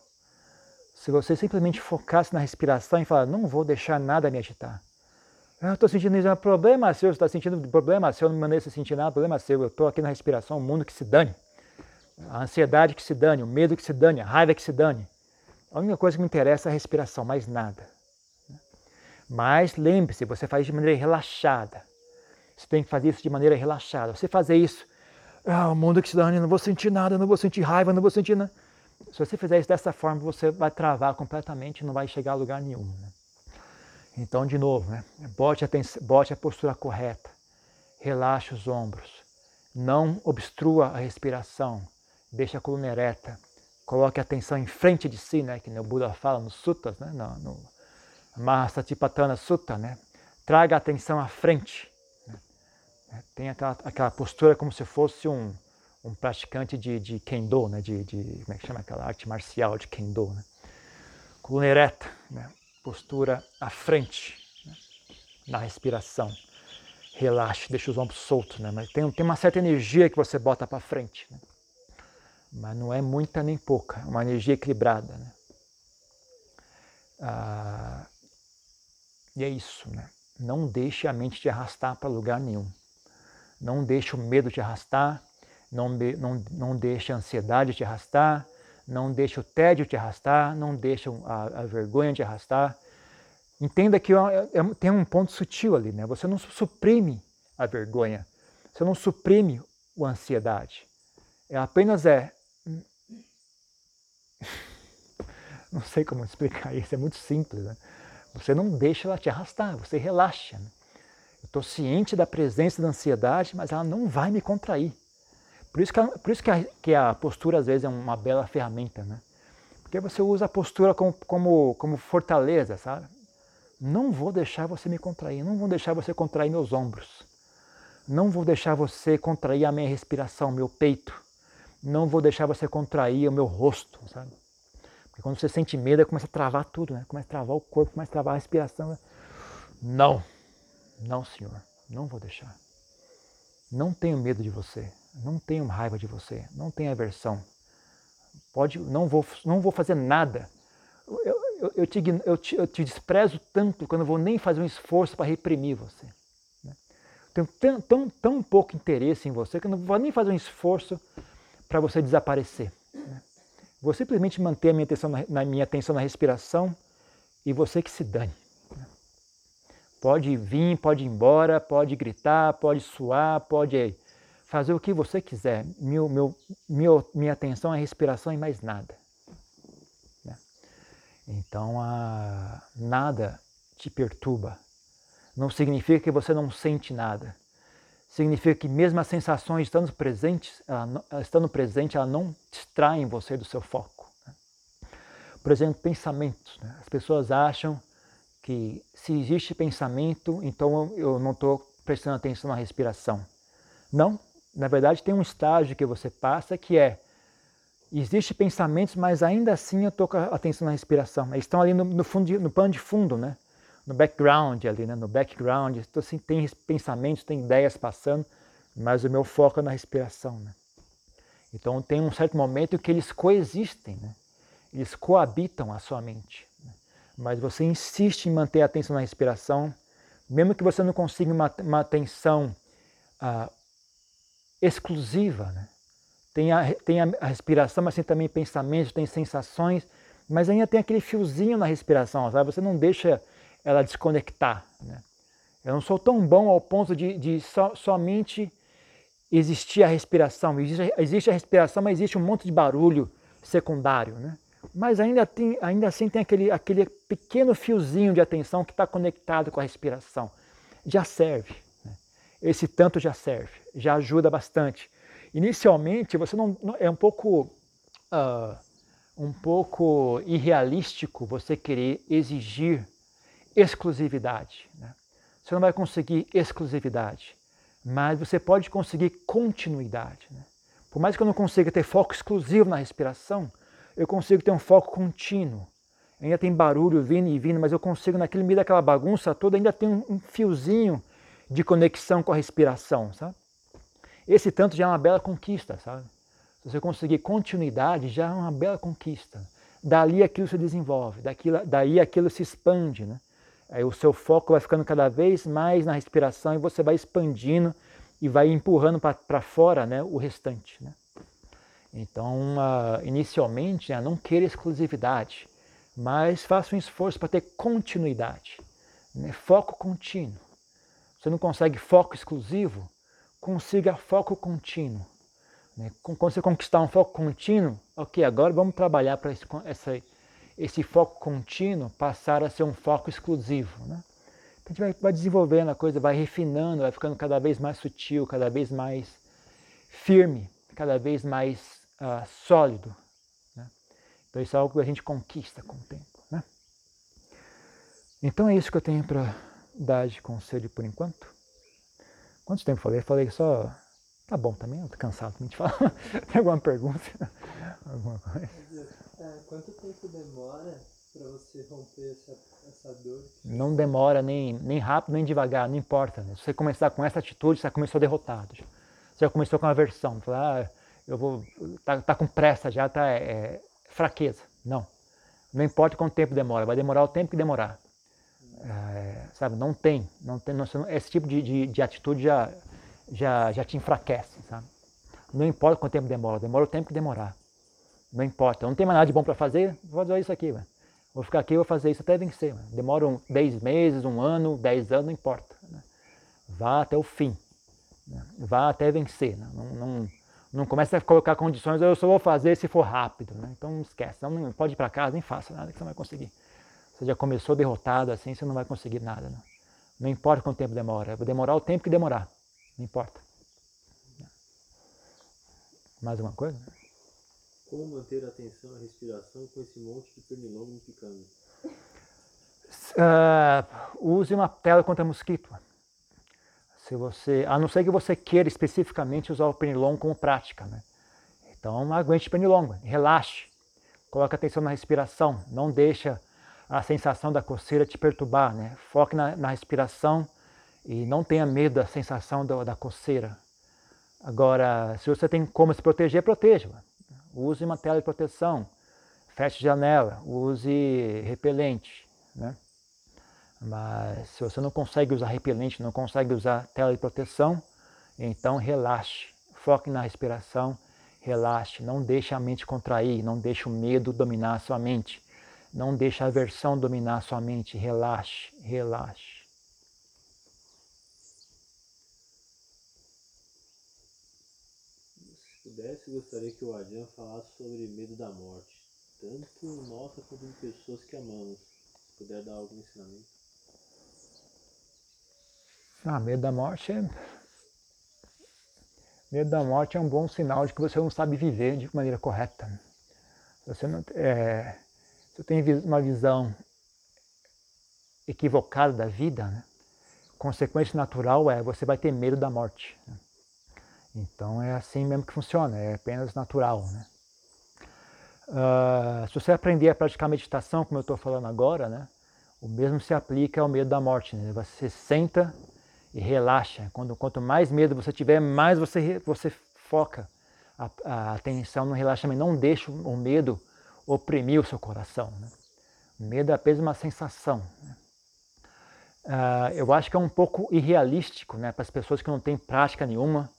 Se você simplesmente focasse na respiração e falar, não vou deixar nada me agitar, eu estou sentindo isso, é um problema seu, você está sentindo problema seu, não me mandei você sentir nada, problema seu, eu estou aqui na respiração, o mundo que se dane. A ansiedade que se dane, o medo que se dane, a raiva que se dane. A única coisa que me interessa é a respiração, mais nada. Mas lembre-se, você faz de maneira relaxada. Você tem que fazer isso de maneira relaxada. Você fazer isso, ah, o mundo que se dane, não vou sentir nada, não vou sentir raiva, não vou sentir nada. Se você fizer isso dessa forma, você vai travar completamente e não vai chegar a lugar nenhum. Né? Então, de novo, né? bote, a bote a postura correta, relaxe os ombros, não obstrua a respiração, deixe a coluna ereta, coloque a atenção em frente de si, né? que o Buda fala nos suttas, né? no, no Mahasatipatthana Sutta, né? traga a atenção à frente. Né? Tem aquela, aquela postura como se fosse um, um praticante de, de Kendo, né? de, de, como é que chama aquela arte marcial de Kendo. Né? Coluna ereta, né? postura à frente, né? na respiração. Relaxe, deixa os ombros soltos, né? mas tem, tem uma certa energia que você bota para frente. Né? Mas não é muita nem pouca, é uma energia equilibrada. Né? Ah, e é isso, né? Não deixe a mente te arrastar para lugar nenhum. Não deixe o medo te arrastar, não, não, não deixe a ansiedade te arrastar, não deixe o tédio te arrastar, não deixe a, a vergonha te arrastar. Entenda que é, é, tem um ponto sutil ali, né? Você não suprime a vergonha, você não suprime a ansiedade. É apenas é. Não sei como explicar isso, é muito simples. Né? Você não deixa ela te arrastar, você relaxa. Né? Eu estou ciente da presença da ansiedade, mas ela não vai me contrair. Por isso que a, por isso que a, que a postura às vezes é uma bela ferramenta, né? Porque você usa a postura como, como, como fortaleza, sabe? Não vou deixar você me contrair, não vou deixar você contrair meus ombros. Não vou deixar você contrair a minha respiração, meu peito. Não vou deixar você contrair o meu rosto, sabe? Porque quando você sente medo, começa a travar tudo, né? Começa a travar o corpo, começa a travar a respiração. Né? Não, não, Senhor, não vou deixar. Não tenho medo de você não tenho raiva de você, não tenho aversão. Pode, não vou, não vou fazer nada. Eu, eu, eu, te, eu, te, eu te desprezo tanto que eu não vou nem fazer um esforço para reprimir você. Né? Tenho tão, tão, tão pouco interesse em você que eu não vou nem fazer um esforço para você desaparecer. Né? Vou simplesmente manter a minha atenção na, na, minha atenção na respiração e você que se dane. Né? Pode vir, pode ir embora, pode gritar, pode suar, pode fazer o que você quiser. Meu, meu, meu, minha atenção é respiração e mais nada. Né? Então, a, nada te perturba. Não significa que você não sente nada. Significa que mesmo as sensações estando presentes, ela, estando presente, ela não distraem você do seu foco. Né? Por exemplo, pensamentos. Né? As pessoas acham que se existe pensamento, então eu não estou prestando atenção na respiração. Não, na verdade, tem um estágio que você passa que é existe pensamentos, mas ainda assim eu estou com atenção na respiração. Eles estão ali no, no, fundo, no pano de fundo, né? No background ali, né? no background. Então, assim, tem pensamentos, tem ideias passando, mas o meu foco é na respiração. Né? Então tem um certo momento que eles coexistem, né? eles coabitam a sua mente. Né? Mas você insiste em manter a atenção na respiração, mesmo que você não consiga uma, uma atenção ah, exclusiva. Né? Tem, a, tem a respiração, mas tem também pensamentos, tem sensações, mas ainda tem aquele fiozinho na respiração, sabe? Você não deixa ela desconectar. Né? Eu não sou tão bom ao ponto de, de so, somente existir a respiração. Existe, existe, a respiração, mas existe um monte de barulho secundário. Né? Mas ainda, tem, ainda assim tem aquele, aquele pequeno fiozinho de atenção que está conectado com a respiração. Já serve esse tanto já serve, já ajuda bastante. Inicialmente, você não, é um pouco uh, um pouco irrealístico você querer exigir exclusividade. Né? Você não vai conseguir exclusividade, mas você pode conseguir continuidade. Né? Por mais que eu não consiga ter foco exclusivo na respiração, eu consigo ter um foco contínuo. Ainda tem barulho vindo e vindo, mas eu consigo, naquele meio daquela bagunça toda, ainda tem um fiozinho de conexão com a respiração, sabe? Esse tanto já é uma bela conquista, sabe? Se você conseguir continuidade, já é uma bela conquista. Dali aquilo se desenvolve, daquilo, daí aquilo se expande, né? O seu foco vai ficando cada vez mais na respiração e você vai expandindo e vai empurrando para fora né, o restante. Né? Então, uh, inicialmente, né, não queira exclusividade, mas faça um esforço para ter continuidade, né? foco contínuo. Você não consegue foco exclusivo? Consiga foco contínuo. Né? Quando você conquistar um foco contínuo, ok, agora vamos trabalhar para essa, esse foco contínuo passar a ser um foco exclusivo. Né? A gente vai, vai desenvolvendo a coisa, vai refinando, vai ficando cada vez mais sutil, cada vez mais firme, cada vez mais uh, sólido. Né? Então isso é algo que a gente conquista com o tempo. Né? Então é isso que eu tenho para dar de conselho por enquanto. Quanto tempo falei? Falei só. Tá bom também, eu tô cansado também de falar. Tem alguma pergunta? alguma coisa? É, quanto tempo demora para você romper essa, essa dor? Não demora nem, nem rápido nem devagar, não importa. Né? Se você começar com essa atitude, você já começou derrotado. Você já começou com aversão. Falar, ah, eu vou. Tá, tá com pressa já, tá é, é, fraqueza. Não. Não importa quanto tempo demora, vai demorar o tempo que demorar. É, sabe, não tem, não tem não, esse tipo de, de, de, atitude já, já, já te enfraquece, sabe? Não importa quanto tempo demora, demora o tempo que demorar. Não importa, não tem mais nada de bom para fazer, vou fazer isso aqui, mano. vou ficar aqui, vou fazer isso até vencer. Mano. Demora um, 10 meses, um ano, 10 anos, não importa. Né? Vá até o fim, né? vá até vencer. Né? Não, não, não comece a colocar condições, eu só vou fazer se for rápido. Né? Então esquece, não, pode ir para casa, nem faça nada que você não vai conseguir. Você já começou derrotado assim, você não vai conseguir nada. Não, não importa quanto tempo demora, vai demorar o tempo que demorar, não importa. Mais alguma coisa? Como manter a atenção na respiração com esse monte de pernilongo me picando? Uh, use uma tela contra mosquito. Se você, a não ser que você queira especificamente usar o pernilongo como prática, né? Então aguente o pernilongo, relaxe, coloque atenção na respiração, não deixa a sensação da coceira te perturbar, né? Foque na, na respiração e não tenha medo da sensação da coceira. Agora, se você tem como se proteger, proteja. Use uma tela de proteção, feche janela, use repelente, né? Mas se você não consegue usar repelente, não consegue usar tela de proteção, então relaxe, foque na respiração, relaxe, não deixe a mente contrair, não deixe o medo dominar a sua mente. Não deixe a aversão dominar sua mente. Relaxe, relaxe. Se pudesse, gostaria que o Adrian falasse sobre medo da morte. Tanto nossa quanto de pessoas que amamos. Se puder dar algum ensinamento. Ah, medo da morte é. Medo da morte é um bom sinal de que você não sabe viver de maneira correta. Você não. É você tem uma visão equivocada da vida, né? consequência natural é você vai ter medo da morte. Né? Então é assim mesmo que funciona, é apenas natural. Né? Uh, se você aprender a praticar meditação, como eu estou falando agora, né? o mesmo se aplica ao medo da morte. Né? Você senta e relaxa. Quando, quanto mais medo você tiver, mais você, você foca a, a atenção no relaxamento. Não deixe o medo oprimir o seu coração. Né? O medo é apenas uma sensação. Né? Uh, eu acho que é um pouco irrealístico né, para as pessoas que não têm prática nenhuma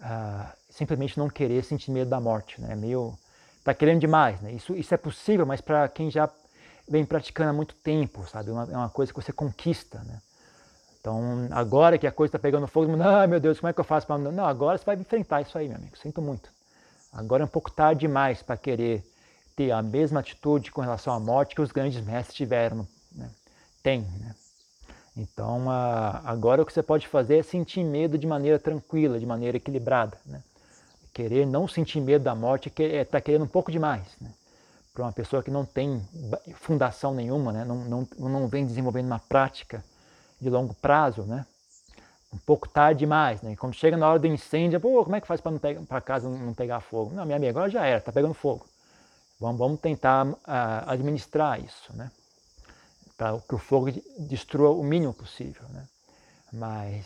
uh, simplesmente não querer sentir medo da morte. Né? Meio está querendo demais. Né? Isso, isso é possível, mas para quem já vem praticando há muito tempo, sabe? É uma, é uma coisa que você conquista. Né? Então, agora que a coisa está pegando fogo, ah, meu Deus, como é que eu faço para. Não, agora você vai enfrentar isso aí, meu amigo. Sinto muito. Agora é um pouco tarde demais para querer ter a mesma atitude com relação à morte que os grandes mestres tiveram, né? tem. Né? Então, a, agora o que você pode fazer é sentir medo de maneira tranquila, de maneira equilibrada. Né? Querer não sentir medo da morte é estar tá querendo um pouco demais. Né? Para uma pessoa que não tem fundação nenhuma, né? não, não, não vem desenvolvendo uma prática de longo prazo, né? um pouco tarde demais. Né? Quando chega na hora do incêndio, pô, como é que faz para casa não pegar fogo? Não, minha amiga, agora já era, está pegando fogo. Vamos, vamos tentar uh, administrar isso, né? Para que o fogo destrua o mínimo possível. Né? Mas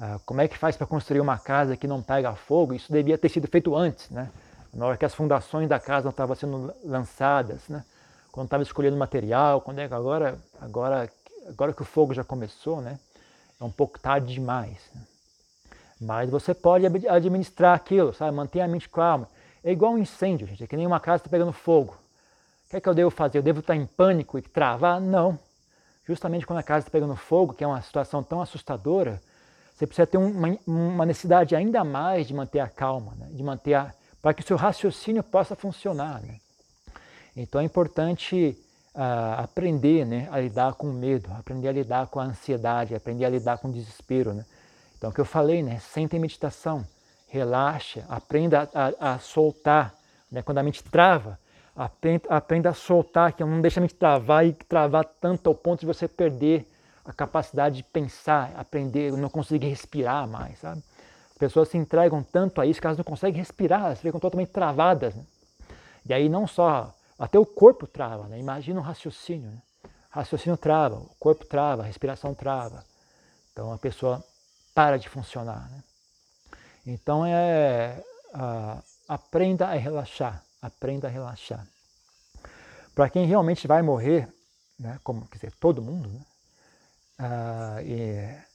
uh, como é que faz para construir uma casa que não pega fogo? Isso devia ter sido feito antes, né? na hora que as fundações da casa não estavam sendo lançadas, né? quando estava escolhendo material, quando é que agora, agora, agora que o fogo já começou, né? é um pouco tarde demais. Né? Mas você pode administrar aquilo, sabe? manter a mente calma. É igual um incêndio, gente. É que nem uma casa está pegando fogo. Que é que eu devo fazer? Eu devo estar em pânico e travar? Não. Justamente quando a casa está pegando fogo, que é uma situação tão assustadora, você precisa ter uma, uma necessidade ainda mais de manter a calma, né? de manter a, para que o seu raciocínio possa funcionar. Né? Então é importante uh, aprender né, a lidar com o medo, aprender a lidar com a ansiedade, aprender a lidar com o desespero. Né? Então, o que eu falei, né, senta em meditação, relaxa, aprenda a, a, a soltar. Né? Quando a mente trava, aprenda, a soltar, que não deixa a mente travar e travar tanto ao ponto de você perder a capacidade de pensar, aprender, não conseguir respirar mais, sabe? As pessoas se entregam tanto a isso que elas não conseguem respirar, elas ficam totalmente travadas. Né? E aí não só, até o corpo trava, né? imagina um raciocínio. Né? Raciocínio trava, o corpo trava, a respiração trava. Então a pessoa para de funcionar. Né? Então é uh, aprenda a relaxar, aprenda a relaxar. Para quem realmente vai morrer, né, como quer dizer, todo mundo, né, uh,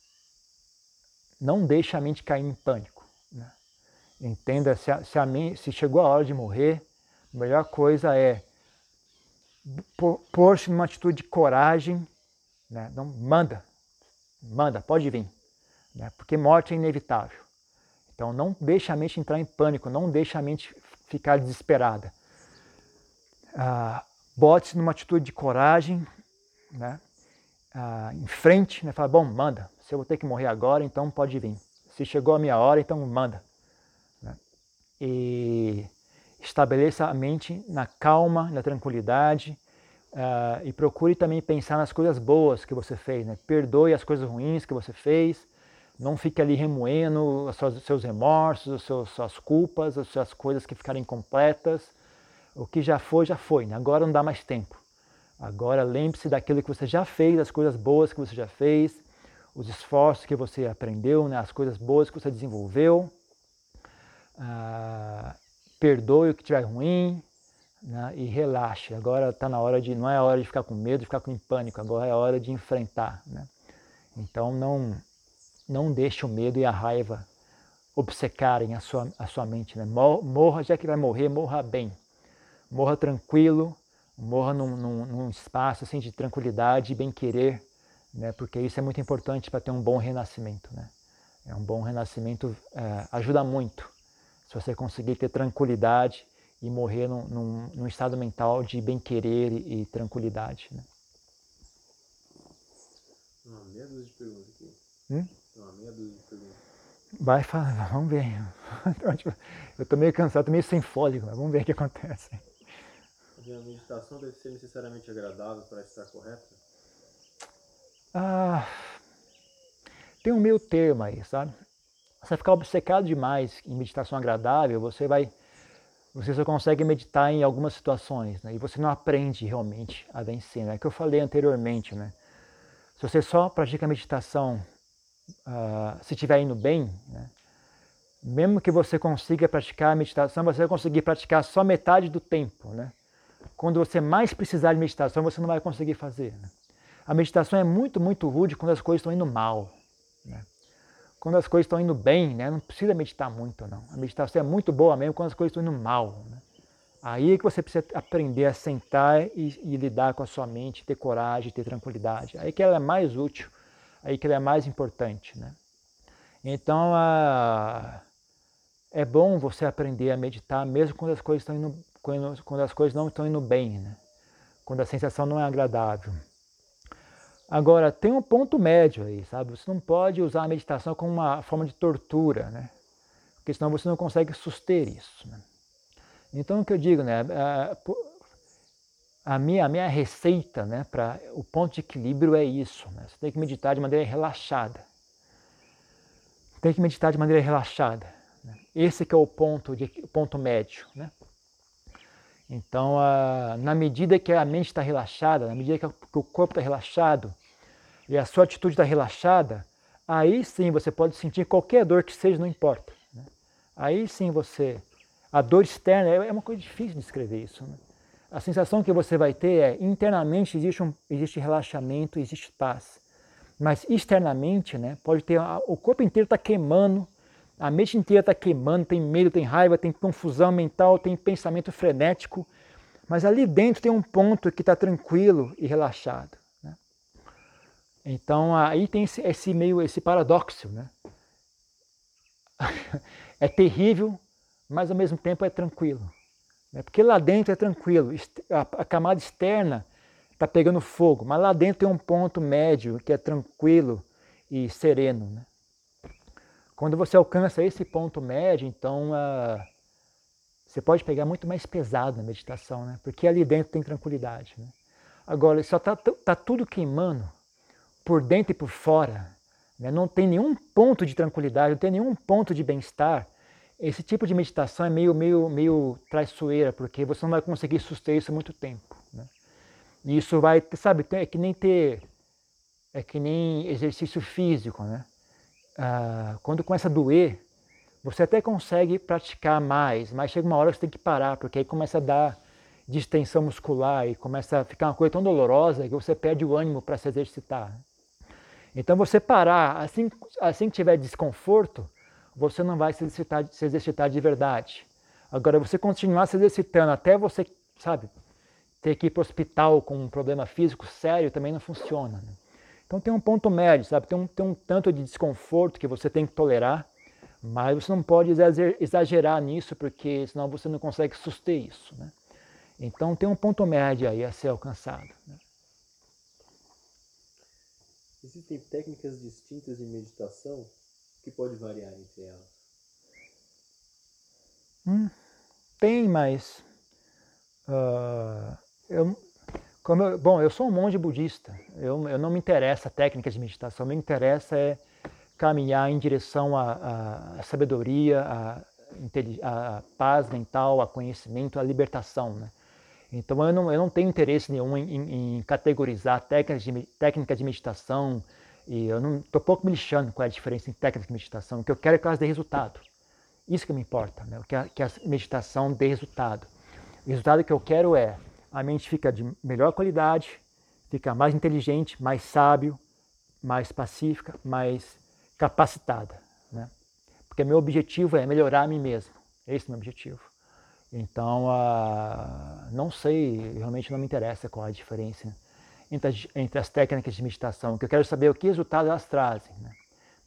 não deixe a mente cair em pânico. Né? Entenda, se, a, se, a mente, se chegou a hora de morrer, a melhor coisa é pôr-se numa atitude de coragem, né? não manda, manda, pode vir, né? porque morte é inevitável. Então não deixe a mente entrar em pânico, não deixe a mente ficar desesperada. Ah, Bote-se numa atitude de coragem, né? ah, em frente, né? fala, bom, manda, se eu vou ter que morrer agora, então pode vir. Se chegou a minha hora, então manda. Né? E estabeleça a mente na calma, na tranquilidade, uh, e procure também pensar nas coisas boas que você fez. Né? Perdoe as coisas ruins que você fez, não fique ali remoendo os seus remorsos, as suas, culpas, as suas coisas que ficaram incompletas. O que já foi, já foi. Né? Agora não dá mais tempo. Agora lembre-se daquilo que você já fez, das coisas boas que você já fez, os esforços que você aprendeu, né? as coisas boas que você desenvolveu. Ah, perdoe o que tiver ruim né? e relaxe. Agora está na hora de, não é a hora de ficar com medo, de ficar com pânico, agora é a hora de enfrentar. Né? Então não não deixe o medo e a raiva obcecarem a sua, a sua mente. Né? Morra, já que vai morrer, morra bem. Morra tranquilo, morra num, num, num espaço assim, de tranquilidade e bem-querer, né? porque isso é muito importante para ter um bom renascimento. Né? É um bom renascimento, é, ajuda muito se você conseguir ter tranquilidade e morrer num, num, num estado mental de bem-querer e, e, tranquilidade. Né? Uma meia dúzia de perguntas aqui. Hum? Uma meia dúzia de perguntas. Vai falar, vamos ver. Eu estou meio cansado, estou meio sem fôlego, mas vamos ver o que acontece. A meditação deve ser necessariamente agradável para estar correta? Ah, tem um meio termo aí, sabe? Você ficar obcecado demais em meditação agradável, você vai você só consegue meditar em algumas situações, né? E você não aprende realmente a vencer, né? É o que eu falei anteriormente, né? Se você só pratica meditação uh, se estiver indo bem, né? mesmo que você consiga praticar a meditação, você vai conseguir praticar só metade do tempo, né? Quando você mais precisar de meditação, você não vai conseguir fazer. Né? A meditação é muito, muito rude quando as coisas estão indo mal. Né? Quando as coisas estão indo bem, né? não precisa meditar muito, não. A meditação é muito boa mesmo quando as coisas estão indo mal. Né? Aí é que você precisa aprender a sentar e, e, lidar com a sua mente, ter coragem, ter tranquilidade. Aí que ela é mais útil, aí que ela é mais importante. Né? Então, a... é bom você aprender a meditar mesmo quando as coisas estão indo quando, quando as coisas não estão indo bem, né? quando a sensação não é agradável. Agora, tem um ponto médio aí, sabe? Você não pode usar a meditação como uma forma de tortura, né? porque senão você não consegue suster isso. Né? Então, o que eu digo, né, a, minha, a minha receita né, para o ponto de equilíbrio é isso. Né? Você tem que meditar de maneira relaxada. Tem que meditar de maneira relaxada. Né? Esse que é o ponto, de, ponto médio. Né? Então, a, na medida que a mente está relaxada, na medida que, a, que o corpo está relaxado e a sua atitude está relaxada, aí sim você pode sentir qualquer dor que seja, não importa. Né? Aí sim você. A dor externa é, é uma coisa difícil de descrever isso. Né? A sensação que você vai ter é internamente existe, um, existe relaxamento, existe paz. Mas externamente, né, pode ter. O corpo inteiro está queimando, a mente inteira está queimando, tem medo, tem raiva, tem confusão mental, tem pensamento frenético. Mas ali dentro tem um ponto que está tranquilo e relaxado. Né? Então aí tem esse, esse meio, esse paradoxo. Né? é terrível, mas ao mesmo tempo é tranquilo. Né? Porque lá dentro é tranquilo, a, camada externa está pegando fogo, mas lá dentro tem um ponto médio que é tranquilo e sereno. Né? Quando você alcança esse ponto médio, então uh, você pode pegar muito mais pesado na meditação, né? porque ali dentro tem tranquilidade. Né? Agora, só está tá tudo queimando, por dentro e por fora, né? não tem nenhum ponto de tranquilidade, não tem nenhum ponto de bem-estar. Esse tipo de meditação é meio, meio, meio traiçoeira, porque você não vai conseguir suster isso muito tempo. Né? E isso vai, sabe, é que nem ter, é que nem exercício físico, né? ah, quando começa a doer, você até consegue praticar mais, mas chega uma hora que você tem que parar, porque aí começa a dar distensão muscular e começa a ficar uma coisa tão dolorosa que você perde o ânimo para se exercitar. Então você parar, assim, assim que tiver desconforto, você não vai se exercitar, se exercitar de verdade. Agora, você continuar se exercitando até você, sabe, ter que ir para o hospital com um problema físico sério também não funciona. Né? Então tem um ponto médio, sabe? Tem um, tem um tanto de desconforto que você tem que tolerar, mas você não pode exagerar nisso, porque senão você não consegue suster isso. Né? Então tem um ponto médio aí a ser alcançado. Né? Existem técnicas distintas de meditação que pode variar entre elas? Hum, tem, mas uh, eu, como eu, bom, eu sou um monge budista. Eu, eu não me interessa a técnica de meditação. Me interessa é caminhar em direção à, à sabedoria, à, à, paz mental, a conhecimento, à libertação. Né? Então eu não, eu não tenho interesse nenhum em, em, em categorizar técnicas de, técnica de meditação e eu não estou pouco me lixando qual é a diferença em técnica de meditação. O que eu quero é que elas dê resultado. Isso que me importa, né? que, a, que a meditação dê resultado. O resultado que eu quero é a mente fica de melhor qualidade, fica mais inteligente, mais sábio, mais pacífica, mais capacitada. Né? Porque meu objetivo é melhorar a mim mesmo. Esse é o meu objetivo. Então, uh, não sei, realmente não me interessa qual é a diferença entre as, entre as técnicas de meditação. Que eu quero saber o que resultado elas trazem. Né?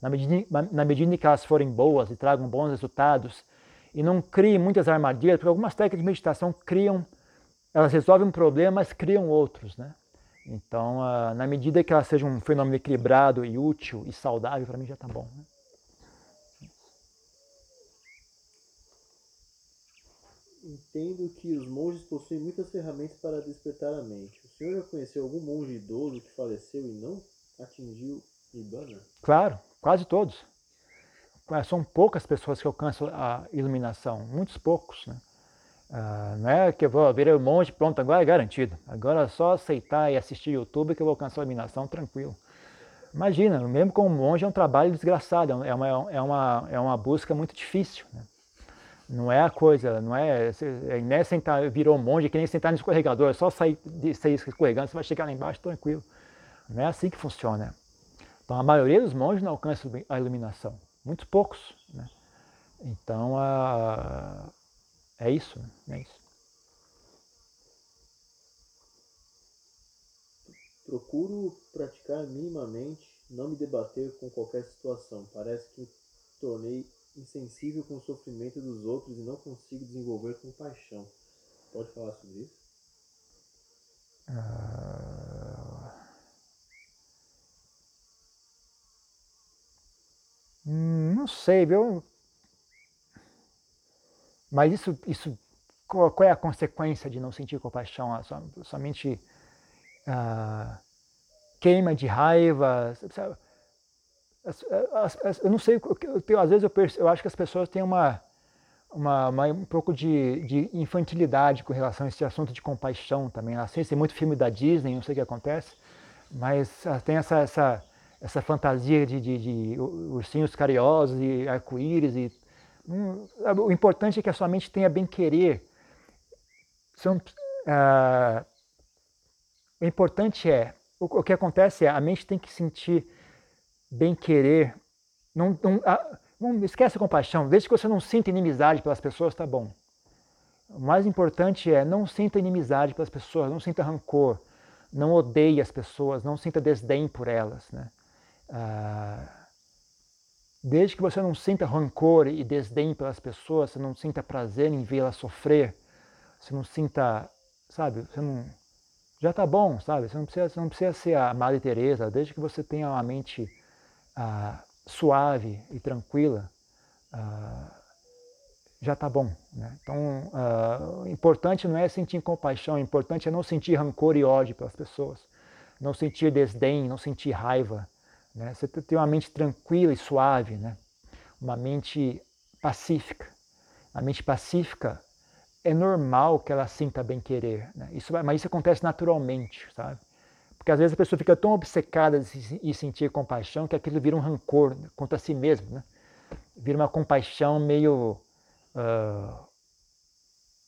Na, medida, na medida que elas forem boas e tragam bons resultados, e não criem muitas armadilhas, porque algumas técnicas de meditação criam elas resolvem um problema, mas criam outros, né? Então, uh, na medida que elas sejam um fenômeno equilibrado e útil e saudável, para mim já está bom. Né? Entendo que os monges possuem muitas ferramentas para despertar a mente. O senhor já conheceu algum monge idoso que faleceu e não atingiu Nibbana? Claro, quase todos. São poucas pessoas que alcançam a iluminação, muitos poucos. Né? Ah, não é que eu vou virar um monte, pronto, agora é garantido. Agora é só aceitar e assistir YouTube que eu vou alcançar a iluminação tranquilo. Imagina, mesmo como monge é um trabalho desgraçado, é uma, é uma, é uma busca muito difícil. Né? Não é a coisa, não é, não é sentar, virou monge que nem sentar no escorregador, é só sair, sair escorregando, você vai chegar lá embaixo tranquilo. Não é assim que funciona. Então a maioria dos monges não alcança a iluminação, muitos poucos. Né? Então a é isso, né? é isso. Procuro praticar minimamente, não me debater com qualquer situação. Parece que tornei insensível com o sofrimento dos outros e não consigo desenvolver compaixão. Pode falar sobre isso? Uh... Não sei, viu? Mas isso, isso qual, é a consequência de não sentir compaixão? Ah, somente uh, queima de raiva. Eu não sei, eu tenho, às vezes eu, percebo, eu acho que as pessoas têm uma, uma, uma um pouco de, de, infantilidade com relação a esse assunto de compaixão também. Assistem muito filme da Disney, não sei o que acontece, mas tem essa, essa, essa fantasia de, de, de ursinhos carinhosos e arco-íris. E, hum, o importante é que a sua mente tenha bem-querer. Uh, o importante é, o, o, que acontece é, a mente tem que sentir bem-querer. Não, não, não, esquece a compaixão, desde que você não sinta inimizade pelas pessoas, tá bom. O mais importante é, não sinta inimizade pelas pessoas, não sinta rancor, não odeie as pessoas, não sinta desdém por elas. Né? Ah, desde que você não sinta rancor e desdém pelas pessoas, você não sinta prazer em vê-las sofrer, você não sinta, sabe, você não já está bom, sabe? Você não precisa, você não precisa ser a Madre Teresa, desde que você tenha uma mente ah, suave e tranquila, ah, já está bom. Né? Então, ah, o importante não é sentir compaixão, o importante é não sentir rancor e ódio pelas pessoas, não sentir desdém, não sentir raiva. Né? Você tem uma mente tranquila e suave, né? uma mente pacífica. A mente pacífica é normal que ela sinta bem querer, né? isso, mas isso acontece naturalmente, sabe? Porque às vezes a pessoa fica tão obcecada em sentir compaixão que aquilo vira um rancor contra si mesmo, né? Vira uma compaixão meio uh,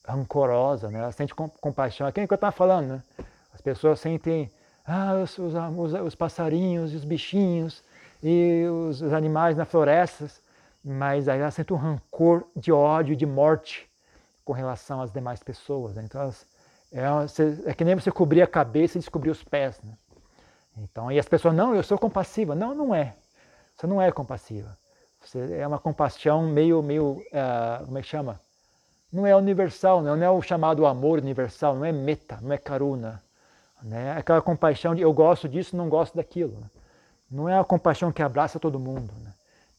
rancorosa, né? Ela sente compaixão. É que eu estava falando, né? As pessoas sentem ah, os, os, os, os passarinhos, os bichinhos e os, os animais na floresta, mas aí ela sente um rancor de ódio, de morte com relação às demais pessoas. Né? Então, elas, é, é, que nem você cobrir a cabeça e descobrir os pés. Né? Então, e as pessoas, não, eu sou compassiva. Não, não é. Você não é compassiva. Você é uma compaixão meio, meio uh, como é que chama? Não é universal, não, não é o chamado amor universal, não é meta, não é karuna. Né? É aquela compaixão de eu gosto disso, não gosto daquilo. Né? Não é a compaixão que abraça todo mundo. Né?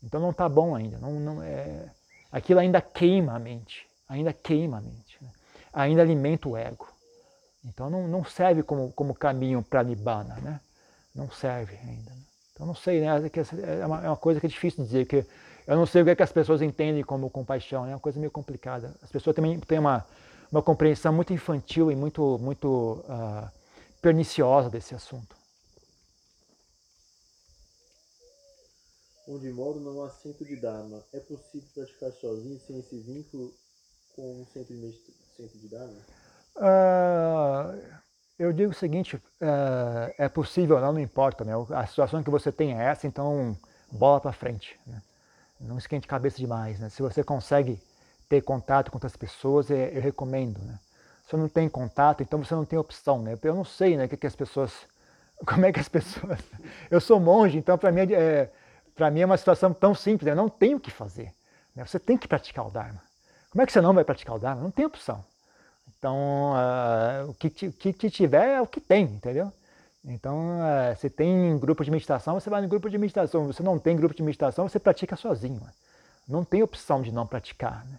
Então não está bom ainda. Não, não é... Aquilo ainda queima a mente ainda queima a mente, né? ainda alimenta o ego. Então não, não serve como, como caminho para Nibbana, né? não serve ainda. Né? Então não sei, né? É, uma, é uma coisa que é difícil dizer, que eu não sei o que, é que as pessoas entendem como compaixão, é uma coisa meio complicada. As pessoas também têm uma, uma compreensão muito infantil e muito, muito uh, perniciosa desse assunto. Onde moro não há centro de Dharma. É possível praticar sozinho sem esse vínculo com um centro de, centro de Dharma? Uh, eu digo o seguinte, uh, é possível não, não importa, né? A situação que você tem é essa, então bola para frente. Né? Não esquente cabeça demais, né? Se você consegue ter contato com outras pessoas, eu, eu recomendo, né? Se não tem contato, então você não tem opção, né? Eu não sei, né, que, que as pessoas, como é que as pessoas... Eu sou monge, então para mim, é, é para mim é uma situação tão simples, eu não tenho o que fazer. Né? Você tem que praticar o Dharma. Como é que você não vai praticar o Dharma? Não tem opção. Então, uh, o que, que, tiver é o que tem, entendeu? Então, uh, se tem grupo de meditação, você vai no grupo de meditação. Se não tem grupo de meditação, você pratica sozinho. Não tem opção de não praticar. Né?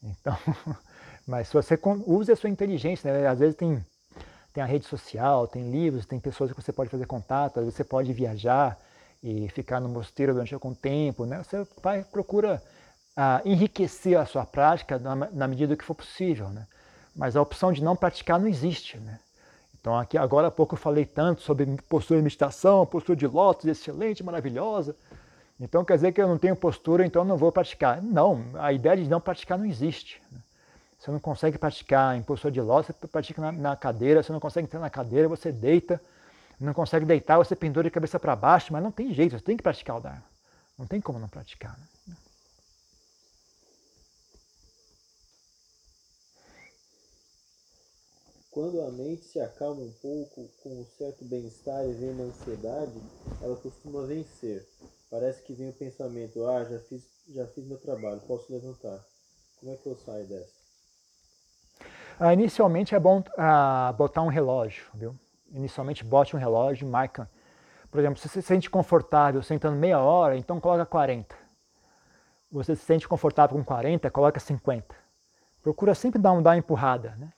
Então, mas se você usa a sua inteligência, né? às vezes tem, tem a rede social, tem livros, tem pessoas que você pode fazer contato, às vezes você pode viajar e ficar no mosteiro durante algum tempo, né? Você vai, procura a enriquecer a sua prática na, na, medida que for possível, né? Mas a opção de não praticar não existe, né? Então aqui agora há pouco eu falei tanto sobre postura de meditação, postura de lótus excelente, maravilhosa. Então quer dizer que eu não tenho postura, então não vou praticar. Não, a ideia de não praticar não existe. Né? Você não consegue praticar em postura de lótus, você pratica na, na cadeira, você não consegue entrar na cadeira, você deita, não consegue deitar, você pendura de cabeça para baixo, mas não tem jeito, você tem que praticar o Dharma. Não tem como não praticar. Né? Quando a mente se acalma um pouco com um certo bem-estar e vem uma ansiedade, ela costuma vencer. Parece que vem o pensamento: ah, já fiz, já fiz meu trabalho, posso levantar. Como é que eu saio dessa? Ah, inicialmente é bom ah, botar um relógio, viu? Inicialmente bote um relógio, marca. Por exemplo, se você se sente confortável sentando meia hora, então coloca 40. Você se sente confortável com 40, coloca 50. Procura sempre dar, dar uma empurrada, né?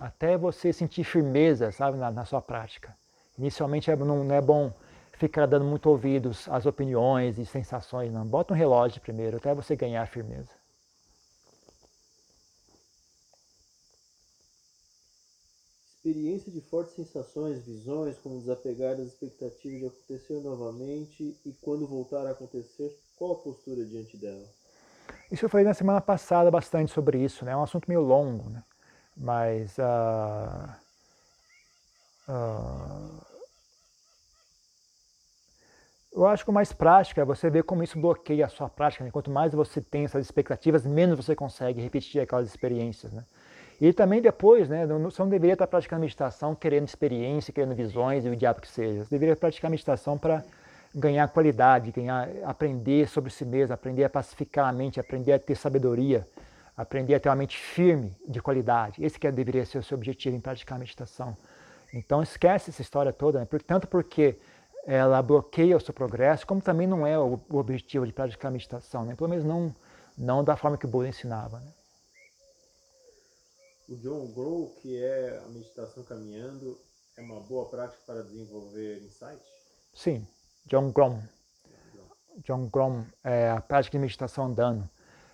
Até você sentir firmeza, sabe, na, na sua prática. Inicialmente é, não, não é bom ficar dando muito ouvidos às opiniões e sensações, não. Bota um relógio primeiro, até você ganhar firmeza. Experiência de fortes sensações, visões, como desapegar das expectativas de acontecer novamente e quando voltar a acontecer, qual a postura diante dela? Isso eu falei na semana passada bastante sobre isso, né? É um assunto meio longo, né? Mas uh, uh, eu acho que o mais prático é você ver como isso bloqueia a sua prática. Né? Quanto mais você tem essas expectativas, menos você consegue repetir aquelas experiências. Né? E também depois, né, você não deveria estar praticando meditação querendo experiência, querendo visões e o diabo que seja. Você deveria praticar meditação para ganhar qualidade, ganhar, aprender sobre si mesmo, aprender a pacificar a mente, aprender a ter sabedoria, aprender a ter uma mente firme de qualidade. Esse que deveria ser o seu objetivo em praticar a meditação. Então esquece essa história toda, né? tanto porque ela bloqueia o seu progresso, como também não é o, objetivo de praticar a meditação, né? pelo menos não, não da forma que o Buda ensinava. Né? O John Grow, que é a meditação caminhando, é uma boa prática para desenvolver insight? Sim, John Grom. John Grom é a prática de meditação andando.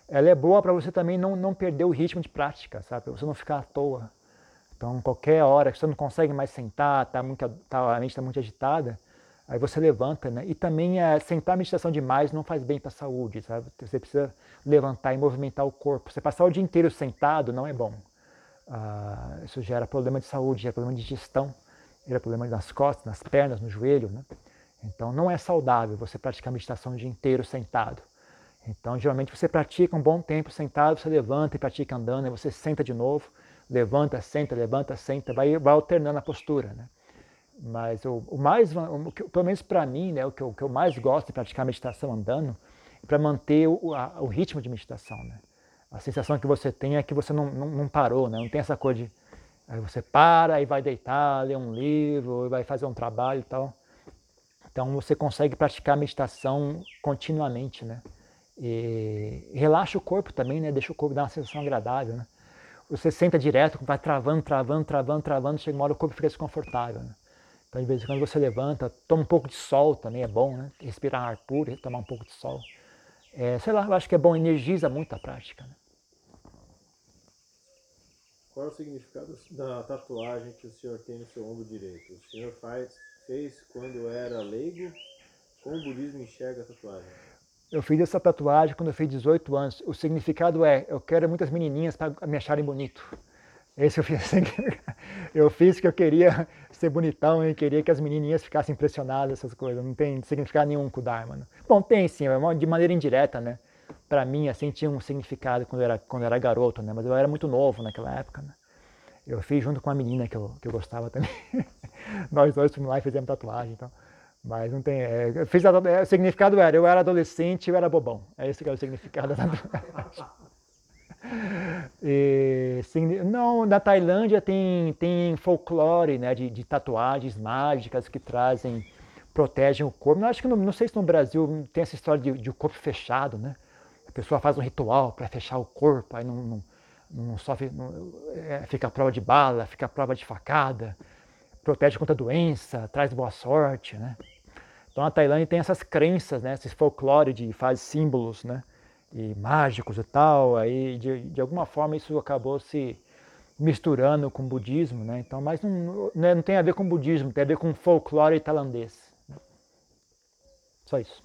Ela é boa para você também não, não perder o ritmo de prática, sabe? Para você não ficar à toa. Então, qualquer hora que você não consegue mais sentar, tá muito, tá, a mente está muito agitada, aí você levanta, né? E também é, sentar meditação demais não faz bem para a saúde, sabe? Você precisa levantar e movimentar o corpo. Você passar o dia inteiro sentado não é bom. Ah, isso gera problema de saúde, gera problema de digestão, gera problema nas costas, nas pernas, no joelho, né? Então não é saudável você praticar meditação o dia inteiro sentado. Então geralmente você pratica um bom tempo sentado, você levanta e pratica andando, aí você senta de novo, levanta, senta, levanta, senta, vai, vai alternando a postura. Né? Mas o, o mais, o, pelo menos para mim, né, o, que o que eu mais gosto de praticar meditação andando, é para manter o, a, o ritmo de meditação. Né? A sensação que você tem é que você não, não, não parou, né? não tem essa coisa de aí você para e vai deitar, ler um livro, vai fazer um trabalho e tal. Então você consegue praticar meditação continuamente, né? E relaxa o corpo também, né? Deixa o corpo dar uma sensação agradável, né? Você senta direto, vai travando, travando, travando, travando, chega uma hora o corpo fica desconfortável, né? Então de vez em quando você levanta, toma um pouco de sol também é bom, né? Respirar ar puro, tomar um pouco de sol. É, sei lá, eu acho que é bom, energiza muito a prática, né? Qual é o significado da tatuagem que o senhor tem no seu ombro direito? O senhor faz fez quando era leigo? Como o budismo enxerga a tatuagem? Eu fiz essa tatuagem quando eu fiz 18 anos. O significado é, eu quero muitas menininhas para me acharem bonito. Esse eu fiz. Eu fiz que eu queria ser bonitão e queria que as menininhas ficassem impressionadas, essas coisas. Não tem significado nenhum com o Dharma. Bom, tem sim, de maneira indireta, né? Para mim, assim, tinha um significado quando eu era, quando eu era garoto, né? Mas eu era muito novo naquela época, né? Eu fiz junto com uma menina que eu, que eu gostava também. Nós dois fomos lá e fizemos tatuagem, então. Mas não tem. É, fiz a, é, o significado era: eu era adolescente eu era bobão. É esse que é o significado da tatuagem. E, não, na Tailândia tem, tem folclore né, de, de tatuagens mágicas que trazem, protegem o corpo. Não, acho que não, não sei se no Brasil tem essa história de, de corpo fechado, né? A pessoa faz um ritual para fechar o corpo, aí não, não não sofre, não, é, fica à prova de bala, fica à prova de facada, protege contra doença, traz boa sorte, né? Então a Tailândia tem essas crenças, né? Esses folclore de faz símbolos, né? E mágicos e tal, aí de, de alguma forma isso acabou se misturando com o budismo, né? Então, mas não, não, é, tem a ver com o budismo, tem a ver com folclore tailandês. Né? Só isso.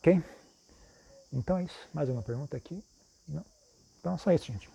Ok? Então é isso. Mais uma pergunta aqui? Não? Então, só isso, gente.